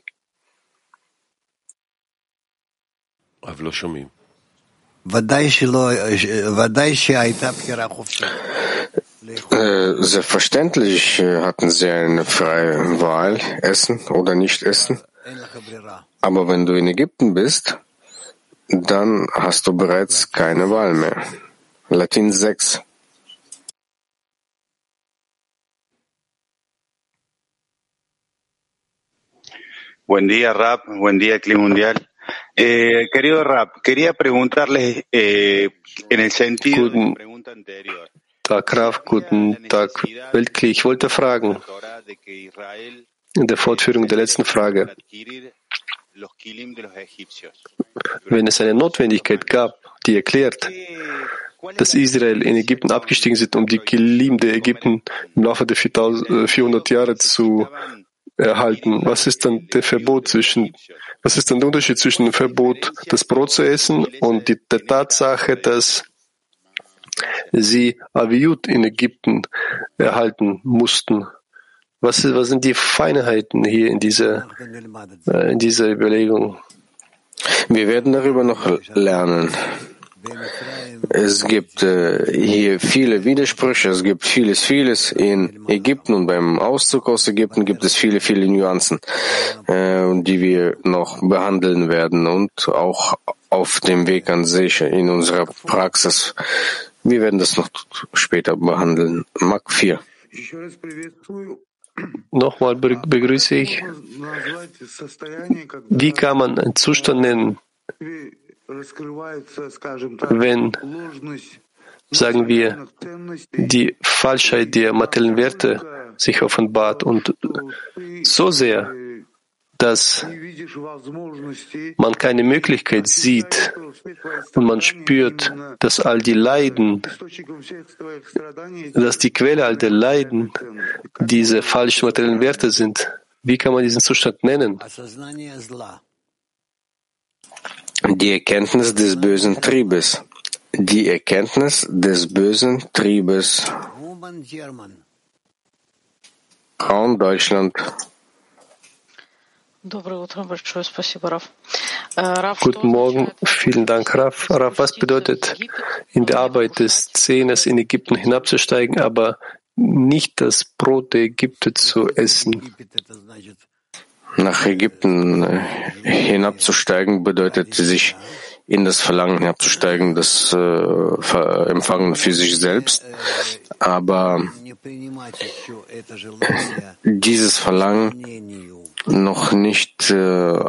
Äh, selbstverständlich äh, hatten sie eine freie Wahl, essen oder nicht essen. Aber wenn du in Ägypten bist, dann hast du bereits keine Wahl mehr. Latin 6. Buen día, Rap. Buen día, Clima Mundial. Eh, querido Rap, quería preguntarles eh, en el sentido Guten. de la pregunta anterior. Tag Raf, guten Tag Weltkrieg. Ich wollte fragen, in der Fortführung der letzten Frage, wenn es eine Notwendigkeit gab, die erklärt, dass Israel in Ägypten abgestiegen sind, um die Kilim der Ägypten im Laufe der 400 Jahre zu erhalten. Was ist dann der Verbot zwischen, was ist dann der Unterschied zwischen dem Verbot, das Brot zu essen und die, der Tatsache, dass sie Aviut in Ägypten erhalten mussten? Was, was sind die Feinheiten hier in dieser, äh, in dieser Überlegung? Wir werden darüber noch lernen. Es gibt äh, hier viele Widersprüche, es gibt vieles, vieles in Ägypten und beim Auszug aus Ägypten gibt es viele, viele Nuancen, äh, die wir noch behandeln werden und auch auf dem Weg an sich in unserer Praxis. Wir werden das noch später behandeln. Mark 4. Nochmal begrüße ich. Wie kann man einen Zustand nennen, wenn, sagen wir, die Falschheit der materiellen Werte sich offenbart und so sehr, dass man keine Möglichkeit sieht und man spürt, dass all die Leiden, dass die Quelle all der Leiden diese falschen materiellen Werte sind. Wie kann man diesen Zustand nennen? Die Erkenntnis des bösen Triebes. Die Erkenntnis des bösen Triebes. Raum Deutschland. Guten Morgen, vielen Dank, Raf. Raf, was bedeutet in der Arbeit des Zehners in Ägypten hinabzusteigen, aber nicht das Brot der Ägypter zu essen? Nach Ägypten hinabzusteigen bedeutet sich in das Verlangen hinabzusteigen, das äh, Empfangen für sich selbst. Aber dieses Verlangen noch nicht äh,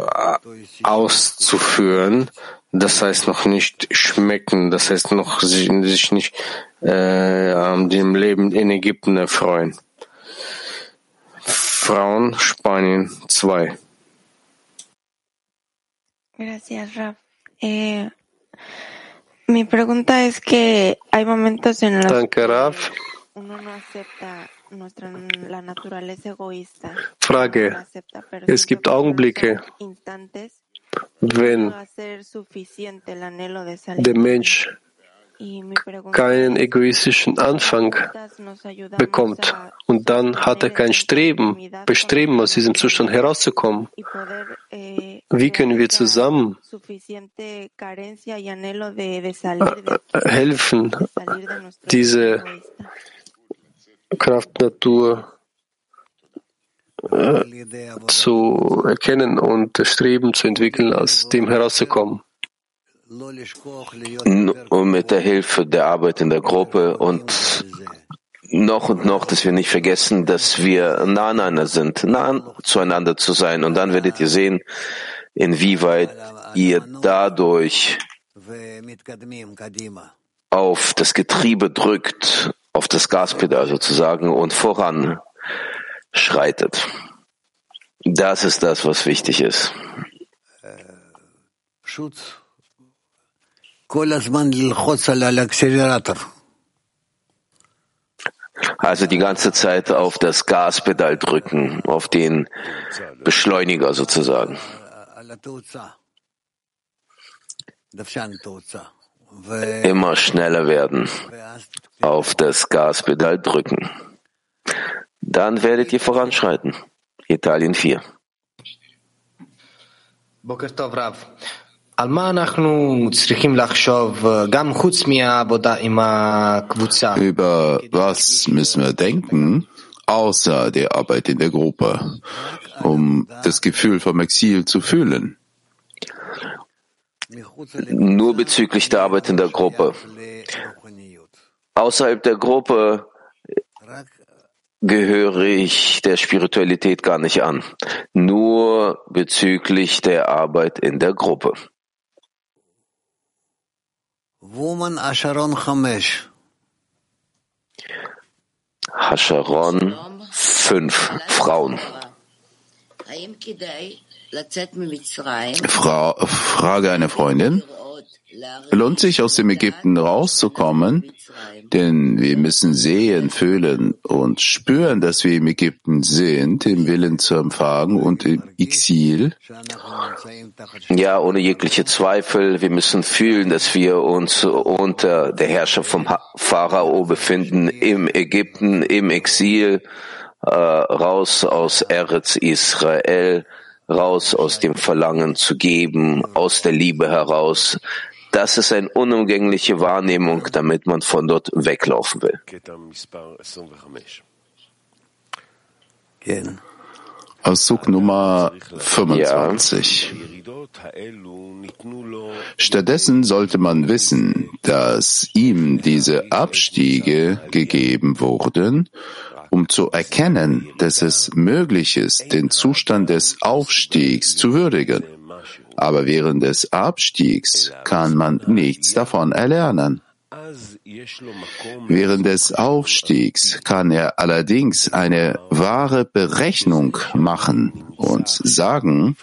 auszuführen, das heißt noch nicht schmecken, das heißt noch sich, sich nicht äh, an dem Leben in Ägypten erfreuen. Frauen, Spanien 2. Gracias, Raf. Eh, mi pregunta es que hay momentos en los Danke, Raf. que uno no acepta Frage. Es gibt Augenblicke, wenn der Mensch keinen egoistischen Anfang bekommt und dann hat er kein Streben, Bestreben, aus diesem Zustand herauszukommen. Wie können wir zusammen helfen, diese Kraftnatur äh, zu erkennen und das Streben zu entwickeln, aus dem herauszukommen? Und mit der Hilfe der Arbeit in der Gruppe und noch und noch, dass wir nicht vergessen, dass wir nah aneinander sind, nah zueinander zu sein. Und dann werdet ihr sehen, inwieweit ihr dadurch auf das Getriebe drückt, auf das Gaspedal sozusagen und voran schreitet. Das ist das, was wichtig ist. Also die ganze Zeit auf das Gaspedal drücken, auf den Beschleuniger sozusagen. Immer schneller werden, auf das Gaspedal drücken. Dann werdet ihr voranschreiten. Italien 4. Boker Tov Rav. Über was müssen wir denken, außer der Arbeit in der Gruppe, um das Gefühl vom Exil zu fühlen? Nur bezüglich der Arbeit in der Gruppe. Außerhalb der Gruppe gehöre ich der Spiritualität gar nicht an. Nur bezüglich der Arbeit in der Gruppe. Woman Asharon 5. Hasharon 5 Frauen. Fra Frage einer Freundin. Lohnt sich aus dem Ägypten rauszukommen? Denn wir müssen sehen, fühlen und spüren, dass wir im Ägypten sind, im Willen zu empfangen und im Exil. Ja, ohne jegliche Zweifel. Wir müssen fühlen, dass wir uns unter der Herrschaft vom Pharao befinden, im Ägypten, im Exil, äh, raus aus Eretz Israel, raus aus dem Verlangen zu geben, aus der Liebe heraus. Das ist eine unumgängliche Wahrnehmung, damit man von dort weglaufen will. Auszug Nummer 25. Stattdessen sollte man wissen, dass ihm diese Abstiege gegeben wurden, um zu erkennen, dass es möglich ist, den Zustand des Aufstiegs zu würdigen. Aber während des Abstiegs kann man nichts davon erlernen. Während des Aufstiegs kann er allerdings eine wahre Berechnung machen und sagen,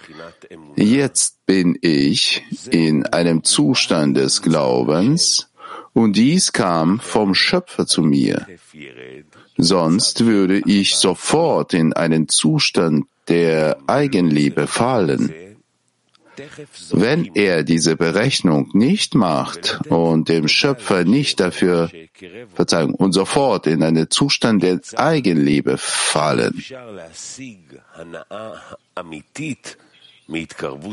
jetzt bin ich in einem Zustand des Glaubens und dies kam vom Schöpfer zu mir. Sonst würde ich sofort in einen Zustand der Eigenliebe fallen. Wenn er diese Berechnung nicht macht und dem Schöpfer nicht dafür, Verzeihung, und sofort in einen Zustand der Eigenliebe fallen,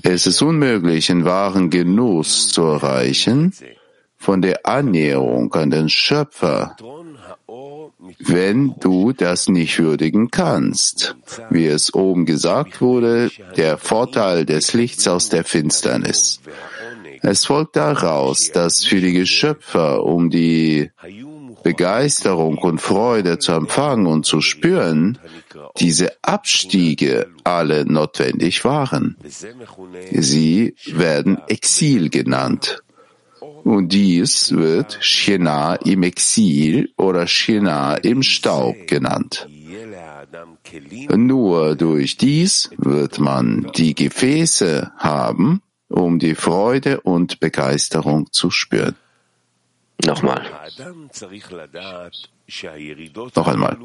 es ist unmöglich, einen wahren Genuss zu erreichen von der Annäherung an den Schöpfer, wenn du das nicht würdigen kannst. Wie es oben gesagt wurde, der Vorteil des Lichts aus der Finsternis. Es folgt daraus, dass für die Geschöpfer, um die Begeisterung und Freude zu empfangen und zu spüren, diese Abstiege alle notwendig waren. Sie werden Exil genannt. Und dies wird Shena im Exil oder Shena im Staub genannt. Nur durch dies wird man die Gefäße haben, um die Freude und Begeisterung zu spüren. Nochmal. Noch einmal.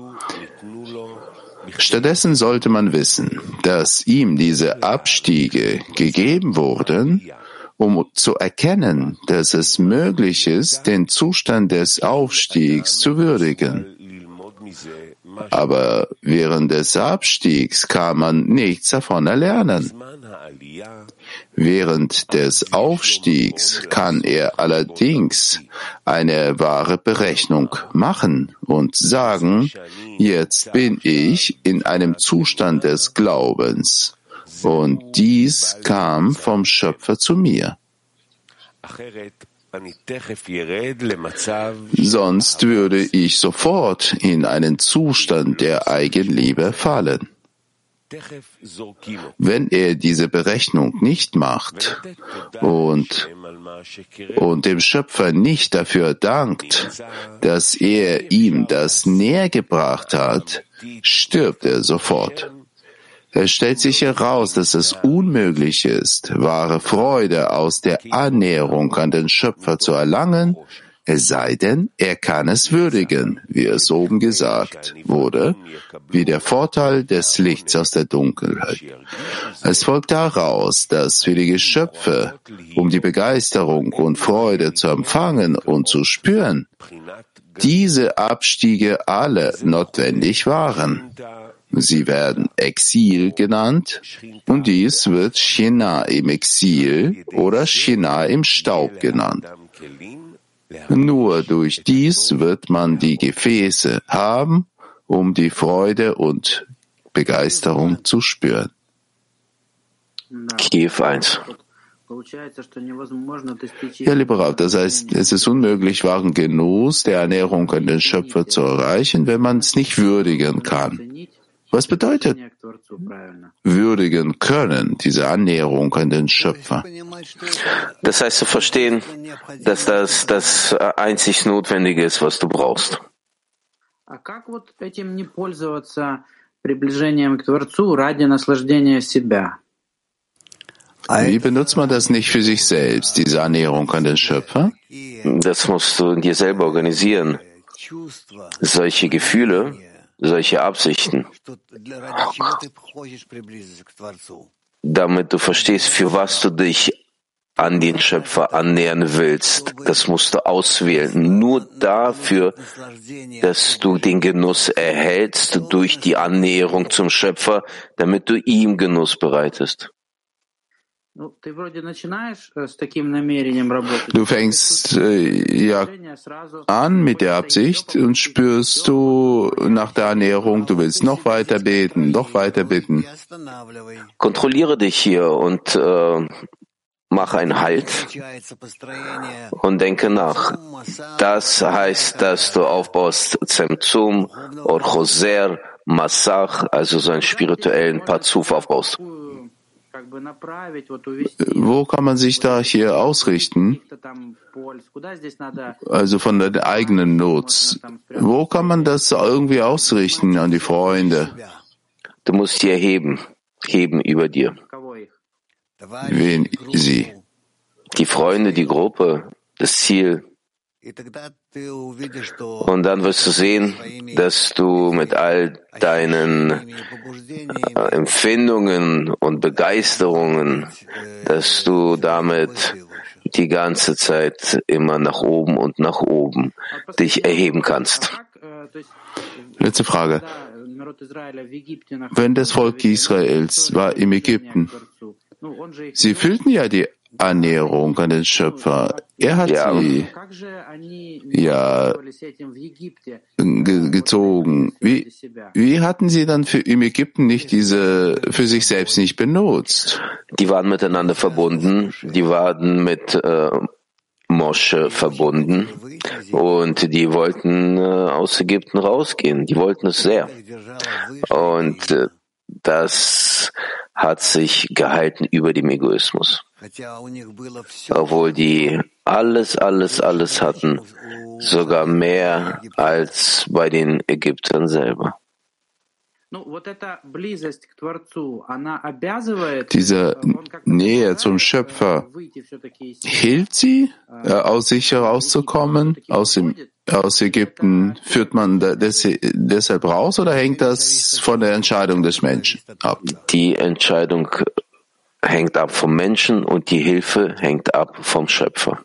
Stattdessen sollte man wissen, dass ihm diese Abstiege gegeben wurden, um zu erkennen, dass es möglich ist, den Zustand des Aufstiegs zu würdigen. Aber während des Abstiegs kann man nichts davon erlernen. Während des Aufstiegs kann er allerdings eine wahre Berechnung machen und sagen, jetzt bin ich in einem Zustand des Glaubens und dies kam vom Schöpfer zu mir. Sonst würde ich sofort in einen Zustand der Eigenliebe fallen. Wenn er diese Berechnung nicht macht und, und dem Schöpfer nicht dafür dankt, dass er ihm das näher gebracht hat, stirbt er sofort. Es stellt sich heraus, dass es unmöglich ist, wahre Freude aus der Annäherung an den Schöpfer zu erlangen, es sei denn, er kann es würdigen, wie es oben gesagt wurde, wie der Vorteil des Lichts aus der Dunkelheit. Es folgt daraus, dass für die Geschöpfe, um die Begeisterung und Freude zu empfangen und zu spüren, diese Abstiege alle notwendig waren. Sie werden Exil genannt und dies wird Shina im Exil oder Shina im Staub genannt. Nur durch dies wird man die Gefäße haben, um die Freude und Begeisterung zu spüren. Kiew 1. Ja, lieber Rav, das heißt, es ist unmöglich, wahren Genuss der Ernährung an den Schöpfer zu erreichen, wenn man es nicht würdigen kann. Was bedeutet würdigen können, diese Annäherung an den Schöpfer? Das heißt zu verstehen, dass das das einzig Notwendige ist, was du brauchst. Wie benutzt man das nicht für sich selbst, diese Annäherung an den Schöpfer? Das musst du dir selber organisieren. Solche Gefühle, solche Absichten, damit du verstehst, für was du dich an den Schöpfer annähern willst. Das musst du auswählen. Nur dafür, dass du den Genuss erhältst durch die Annäherung zum Schöpfer, damit du ihm Genuss bereitest. Du fängst äh, ja an mit der Absicht und spürst du nach der Ernährung, du willst noch weiter beten, noch weiter bitten. Kontrolliere dich hier und äh, mach einen Halt und denke nach. Das heißt, dass du aufbaust Zemzum, Orchoser, Massach, also so einen spirituellen Pazuf aufbaust. Wo kann man sich da hier ausrichten? Also von der eigenen Not. Wo kann man das irgendwie ausrichten an die Freunde? Du musst hier heben, heben über dir. Wen sie? Die Freunde, die Gruppe, das Ziel. Und dann wirst du sehen, dass du mit all deinen Empfindungen und Begeisterungen, dass du damit die ganze Zeit immer nach oben und nach oben dich erheben kannst. Letzte Frage. Wenn das Volk Israels war im Ägypten, sie fühlten ja die Annäherung an den Schöpfer. Er hat ja. sie ja ge gezogen. Wie, wie hatten sie dann für, im Ägypten nicht diese für sich selbst nicht benutzt? Die waren miteinander verbunden. Die waren mit äh, Mosche verbunden und die wollten äh, aus Ägypten rausgehen. Die wollten es sehr. Und äh, das hat sich gehalten über dem Egoismus. Obwohl die alles, alles, alles hatten, sogar mehr als bei den Ägyptern selber. Diese Nähe zum Schöpfer, hilft sie, äh, aus sich herauszukommen, aus, dem, aus Ägypten? Führt man des, deshalb raus oder hängt das von der Entscheidung des Menschen ab? Die Entscheidung hängt ab vom Menschen und die Hilfe hängt ab vom Schöpfer.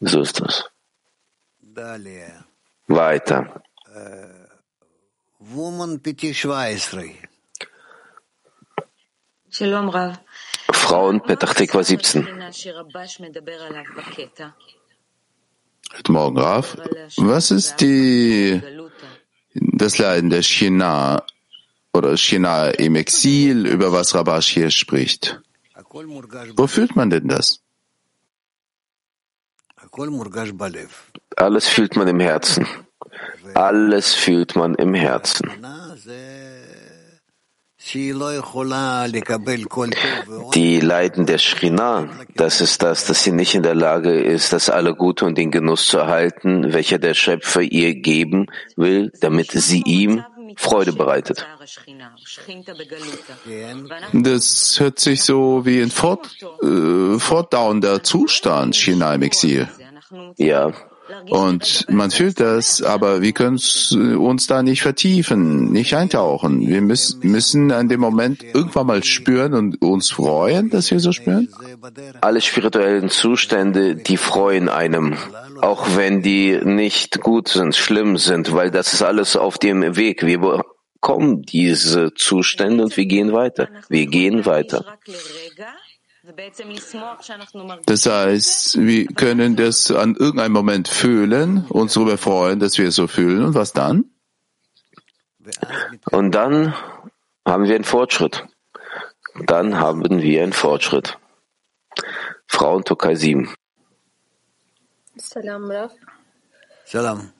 So ist das. Weiter. Frauen Petach Tikva 17. Guten Morgen, Raf. Was ist die, das Leiden der Shina oder Shina im Exil, über was Rabash hier spricht? Wo fühlt man denn das? Alles fühlt man im Herzen. Alles fühlt man im Herzen. Die Leiden der Shrina, das ist das, dass sie nicht in der Lage ist, das alle Gute und den Genuss zu erhalten, welcher der Schöpfer ihr geben will, damit sie ihm Freude bereitet. Das hört sich so wie ein fort, äh, fortdauernder Zustand, China im Exil. Ja. Und man fühlt das, aber wir können uns da nicht vertiefen, nicht eintauchen. Wir müssen, müssen an dem Moment irgendwann mal spüren und uns freuen, dass wir so spüren. Alle spirituellen Zustände, die freuen einem, auch wenn die nicht gut sind, schlimm sind, weil das ist alles auf dem Weg. Wir bekommen diese Zustände und wir gehen weiter. Wir gehen weiter. Das heißt, wir können das an irgendeinem Moment fühlen, uns darüber freuen, dass wir es so fühlen. Und was dann? Und dann haben wir einen Fortschritt. Dann haben wir einen Fortschritt. Frauen Türkei 7. Selam Rav. Selam.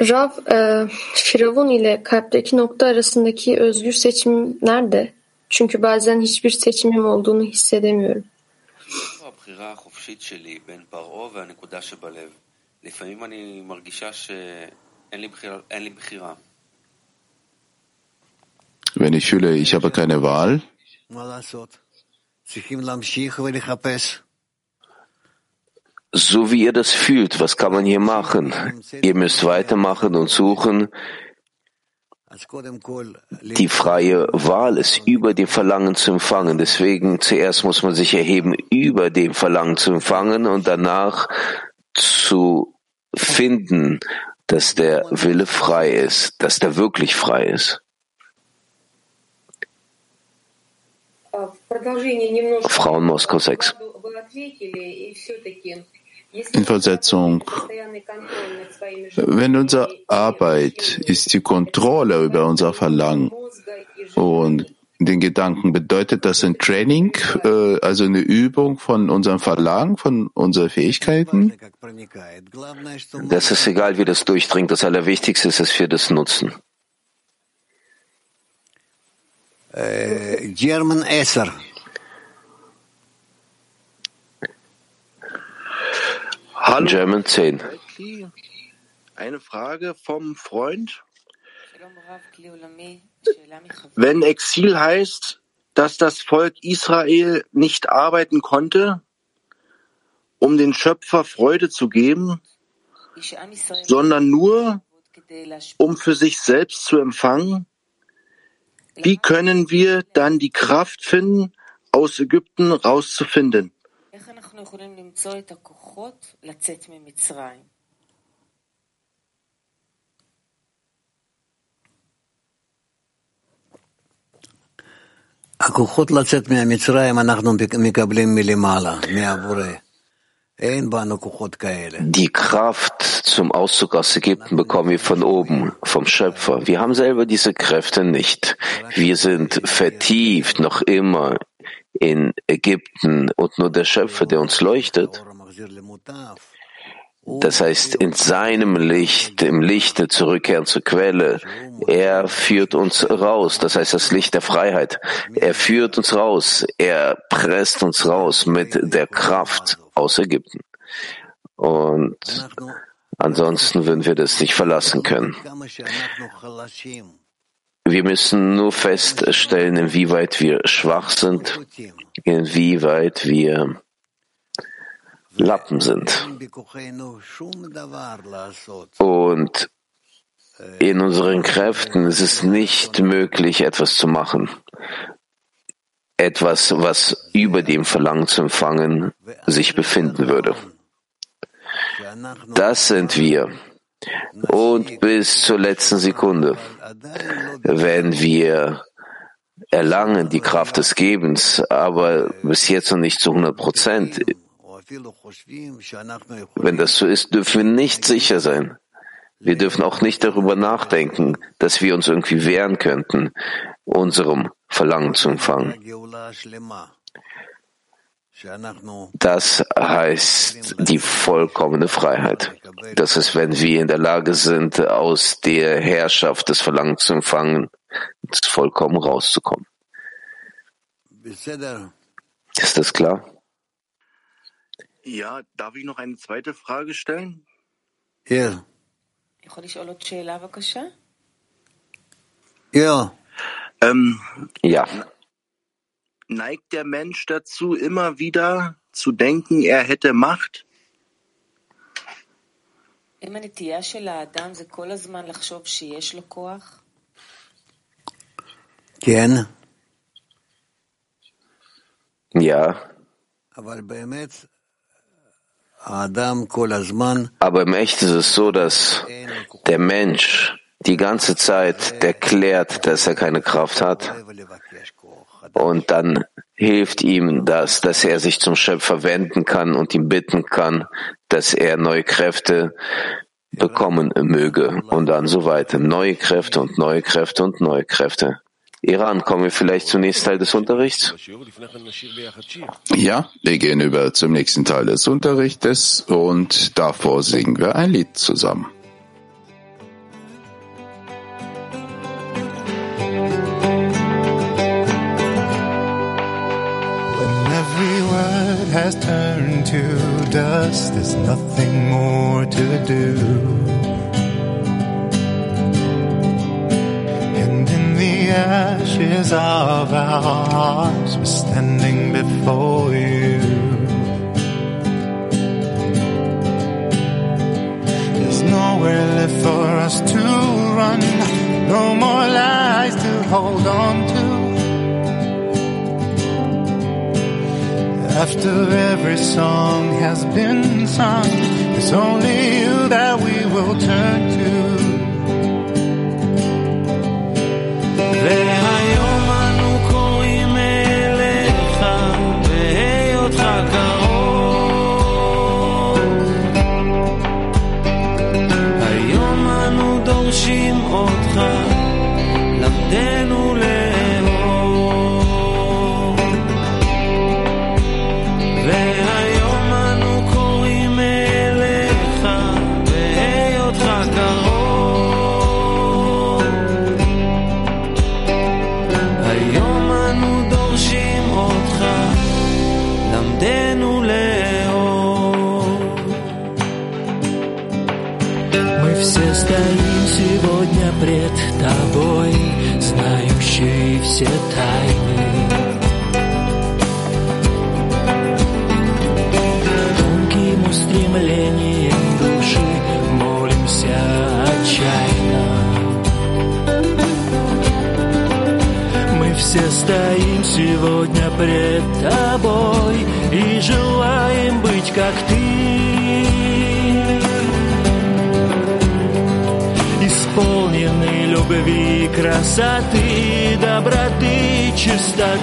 Rav, e, Firavun ile kalpteki nokta arasındaki özgür seçim nerede? Çünkü bazen hiçbir seçimim olduğunu hissedemiyorum. Wenn ich fühle, ich habe keine Wahl, so wie ihr das fühlt, was kann man hier machen? Ihr müsst weitermachen und suchen. Die freie Wahl ist über dem Verlangen zu empfangen. Deswegen zuerst muss man sich erheben, über dem Verlangen zu empfangen und danach zu finden, dass der Wille frei ist, dass der wirklich frei ist. Frauen Moskau 6. In Versetzung. Wenn unsere Arbeit ist die Kontrolle über unser Verlangen und den Gedanken, bedeutet das ein Training, äh, also eine Übung von unserem Verlangen, von unseren Fähigkeiten? Das ist egal, wie das durchdringt. Das Allerwichtigste ist es für das Nutzen. German Esser. German 10. Eine Frage vom Freund. Wenn Exil heißt, dass das Volk Israel nicht arbeiten konnte, um den Schöpfer Freude zu geben, sondern nur, um für sich selbst zu empfangen, wie können wir dann die Kraft finden, aus Ägypten rauszufinden? הכוחות לצאת ממצרים אנחנו מקבלים מלמעלה, מהבורא. אין בנו כוחות כאלה. Die Kraft zum Auszug aus Ägypten bekommen wir von oben, vom Schöpfer. Wir haben selber diese Kräfte nicht. Wir sind vertieft noch immer in Ägypten und nur der Schöpfer, der uns leuchtet. Das heißt, in seinem Licht, im Lichte zurückkehren zur Quelle. Er führt uns raus. Das heißt, das Licht der Freiheit. Er führt uns raus. Er presst uns raus mit der Kraft aus Ägypten. Und Ansonsten würden wir das nicht verlassen können. Wir müssen nur feststellen, inwieweit wir schwach sind, inwieweit wir Lappen sind. Und in unseren Kräften ist es nicht möglich, etwas zu machen. Etwas, was über dem Verlangen zu empfangen sich befinden würde. Das sind wir. Und bis zur letzten Sekunde, wenn wir erlangen die Kraft des Gebens, aber bis jetzt noch nicht zu 100 Prozent. Wenn das so ist, dürfen wir nicht sicher sein. Wir dürfen auch nicht darüber nachdenken, dass wir uns irgendwie wehren könnten, unserem Verlangen zu empfangen. Das heißt die vollkommene Freiheit. Das ist, wenn wir in der Lage sind, aus der Herrschaft des Verlangens zu empfangen, vollkommen rauszukommen. Ist das klar? Ja, darf ich noch eine zweite Frage stellen? Ja. Ja. Ähm, ja. Neigt der Mensch dazu, immer wieder zu denken, er hätte Macht? כן. Ja. Aber im Echt ist es so, dass der Mensch die ganze Zeit erklärt, dass er keine Kraft hat. Und dann hilft ihm das, dass er sich zum Schöpfer wenden kann und ihm bitten kann, dass er neue Kräfte bekommen möge und dann so weiter. Neue Kräfte und neue Kräfte und neue Kräfte. Iran, kommen wir vielleicht zum nächsten Teil des Unterrichts? Ja, wir gehen über zum nächsten Teil des Unterrichtes und davor singen wir ein Lied zusammen. Has turned to dust, there's nothing more to do. And in the ashes of our hearts, we're standing before you. There's nowhere left for us to run, no more lies to hold on to. After every song has been sung, it's only you that we will turn to. Все тайны. Тонким устремлением души молимся отчаянно. Мы все стоим сегодня пред тобой и желаем быть как ты. Исполнены любви, красоты, доброты, чистоты.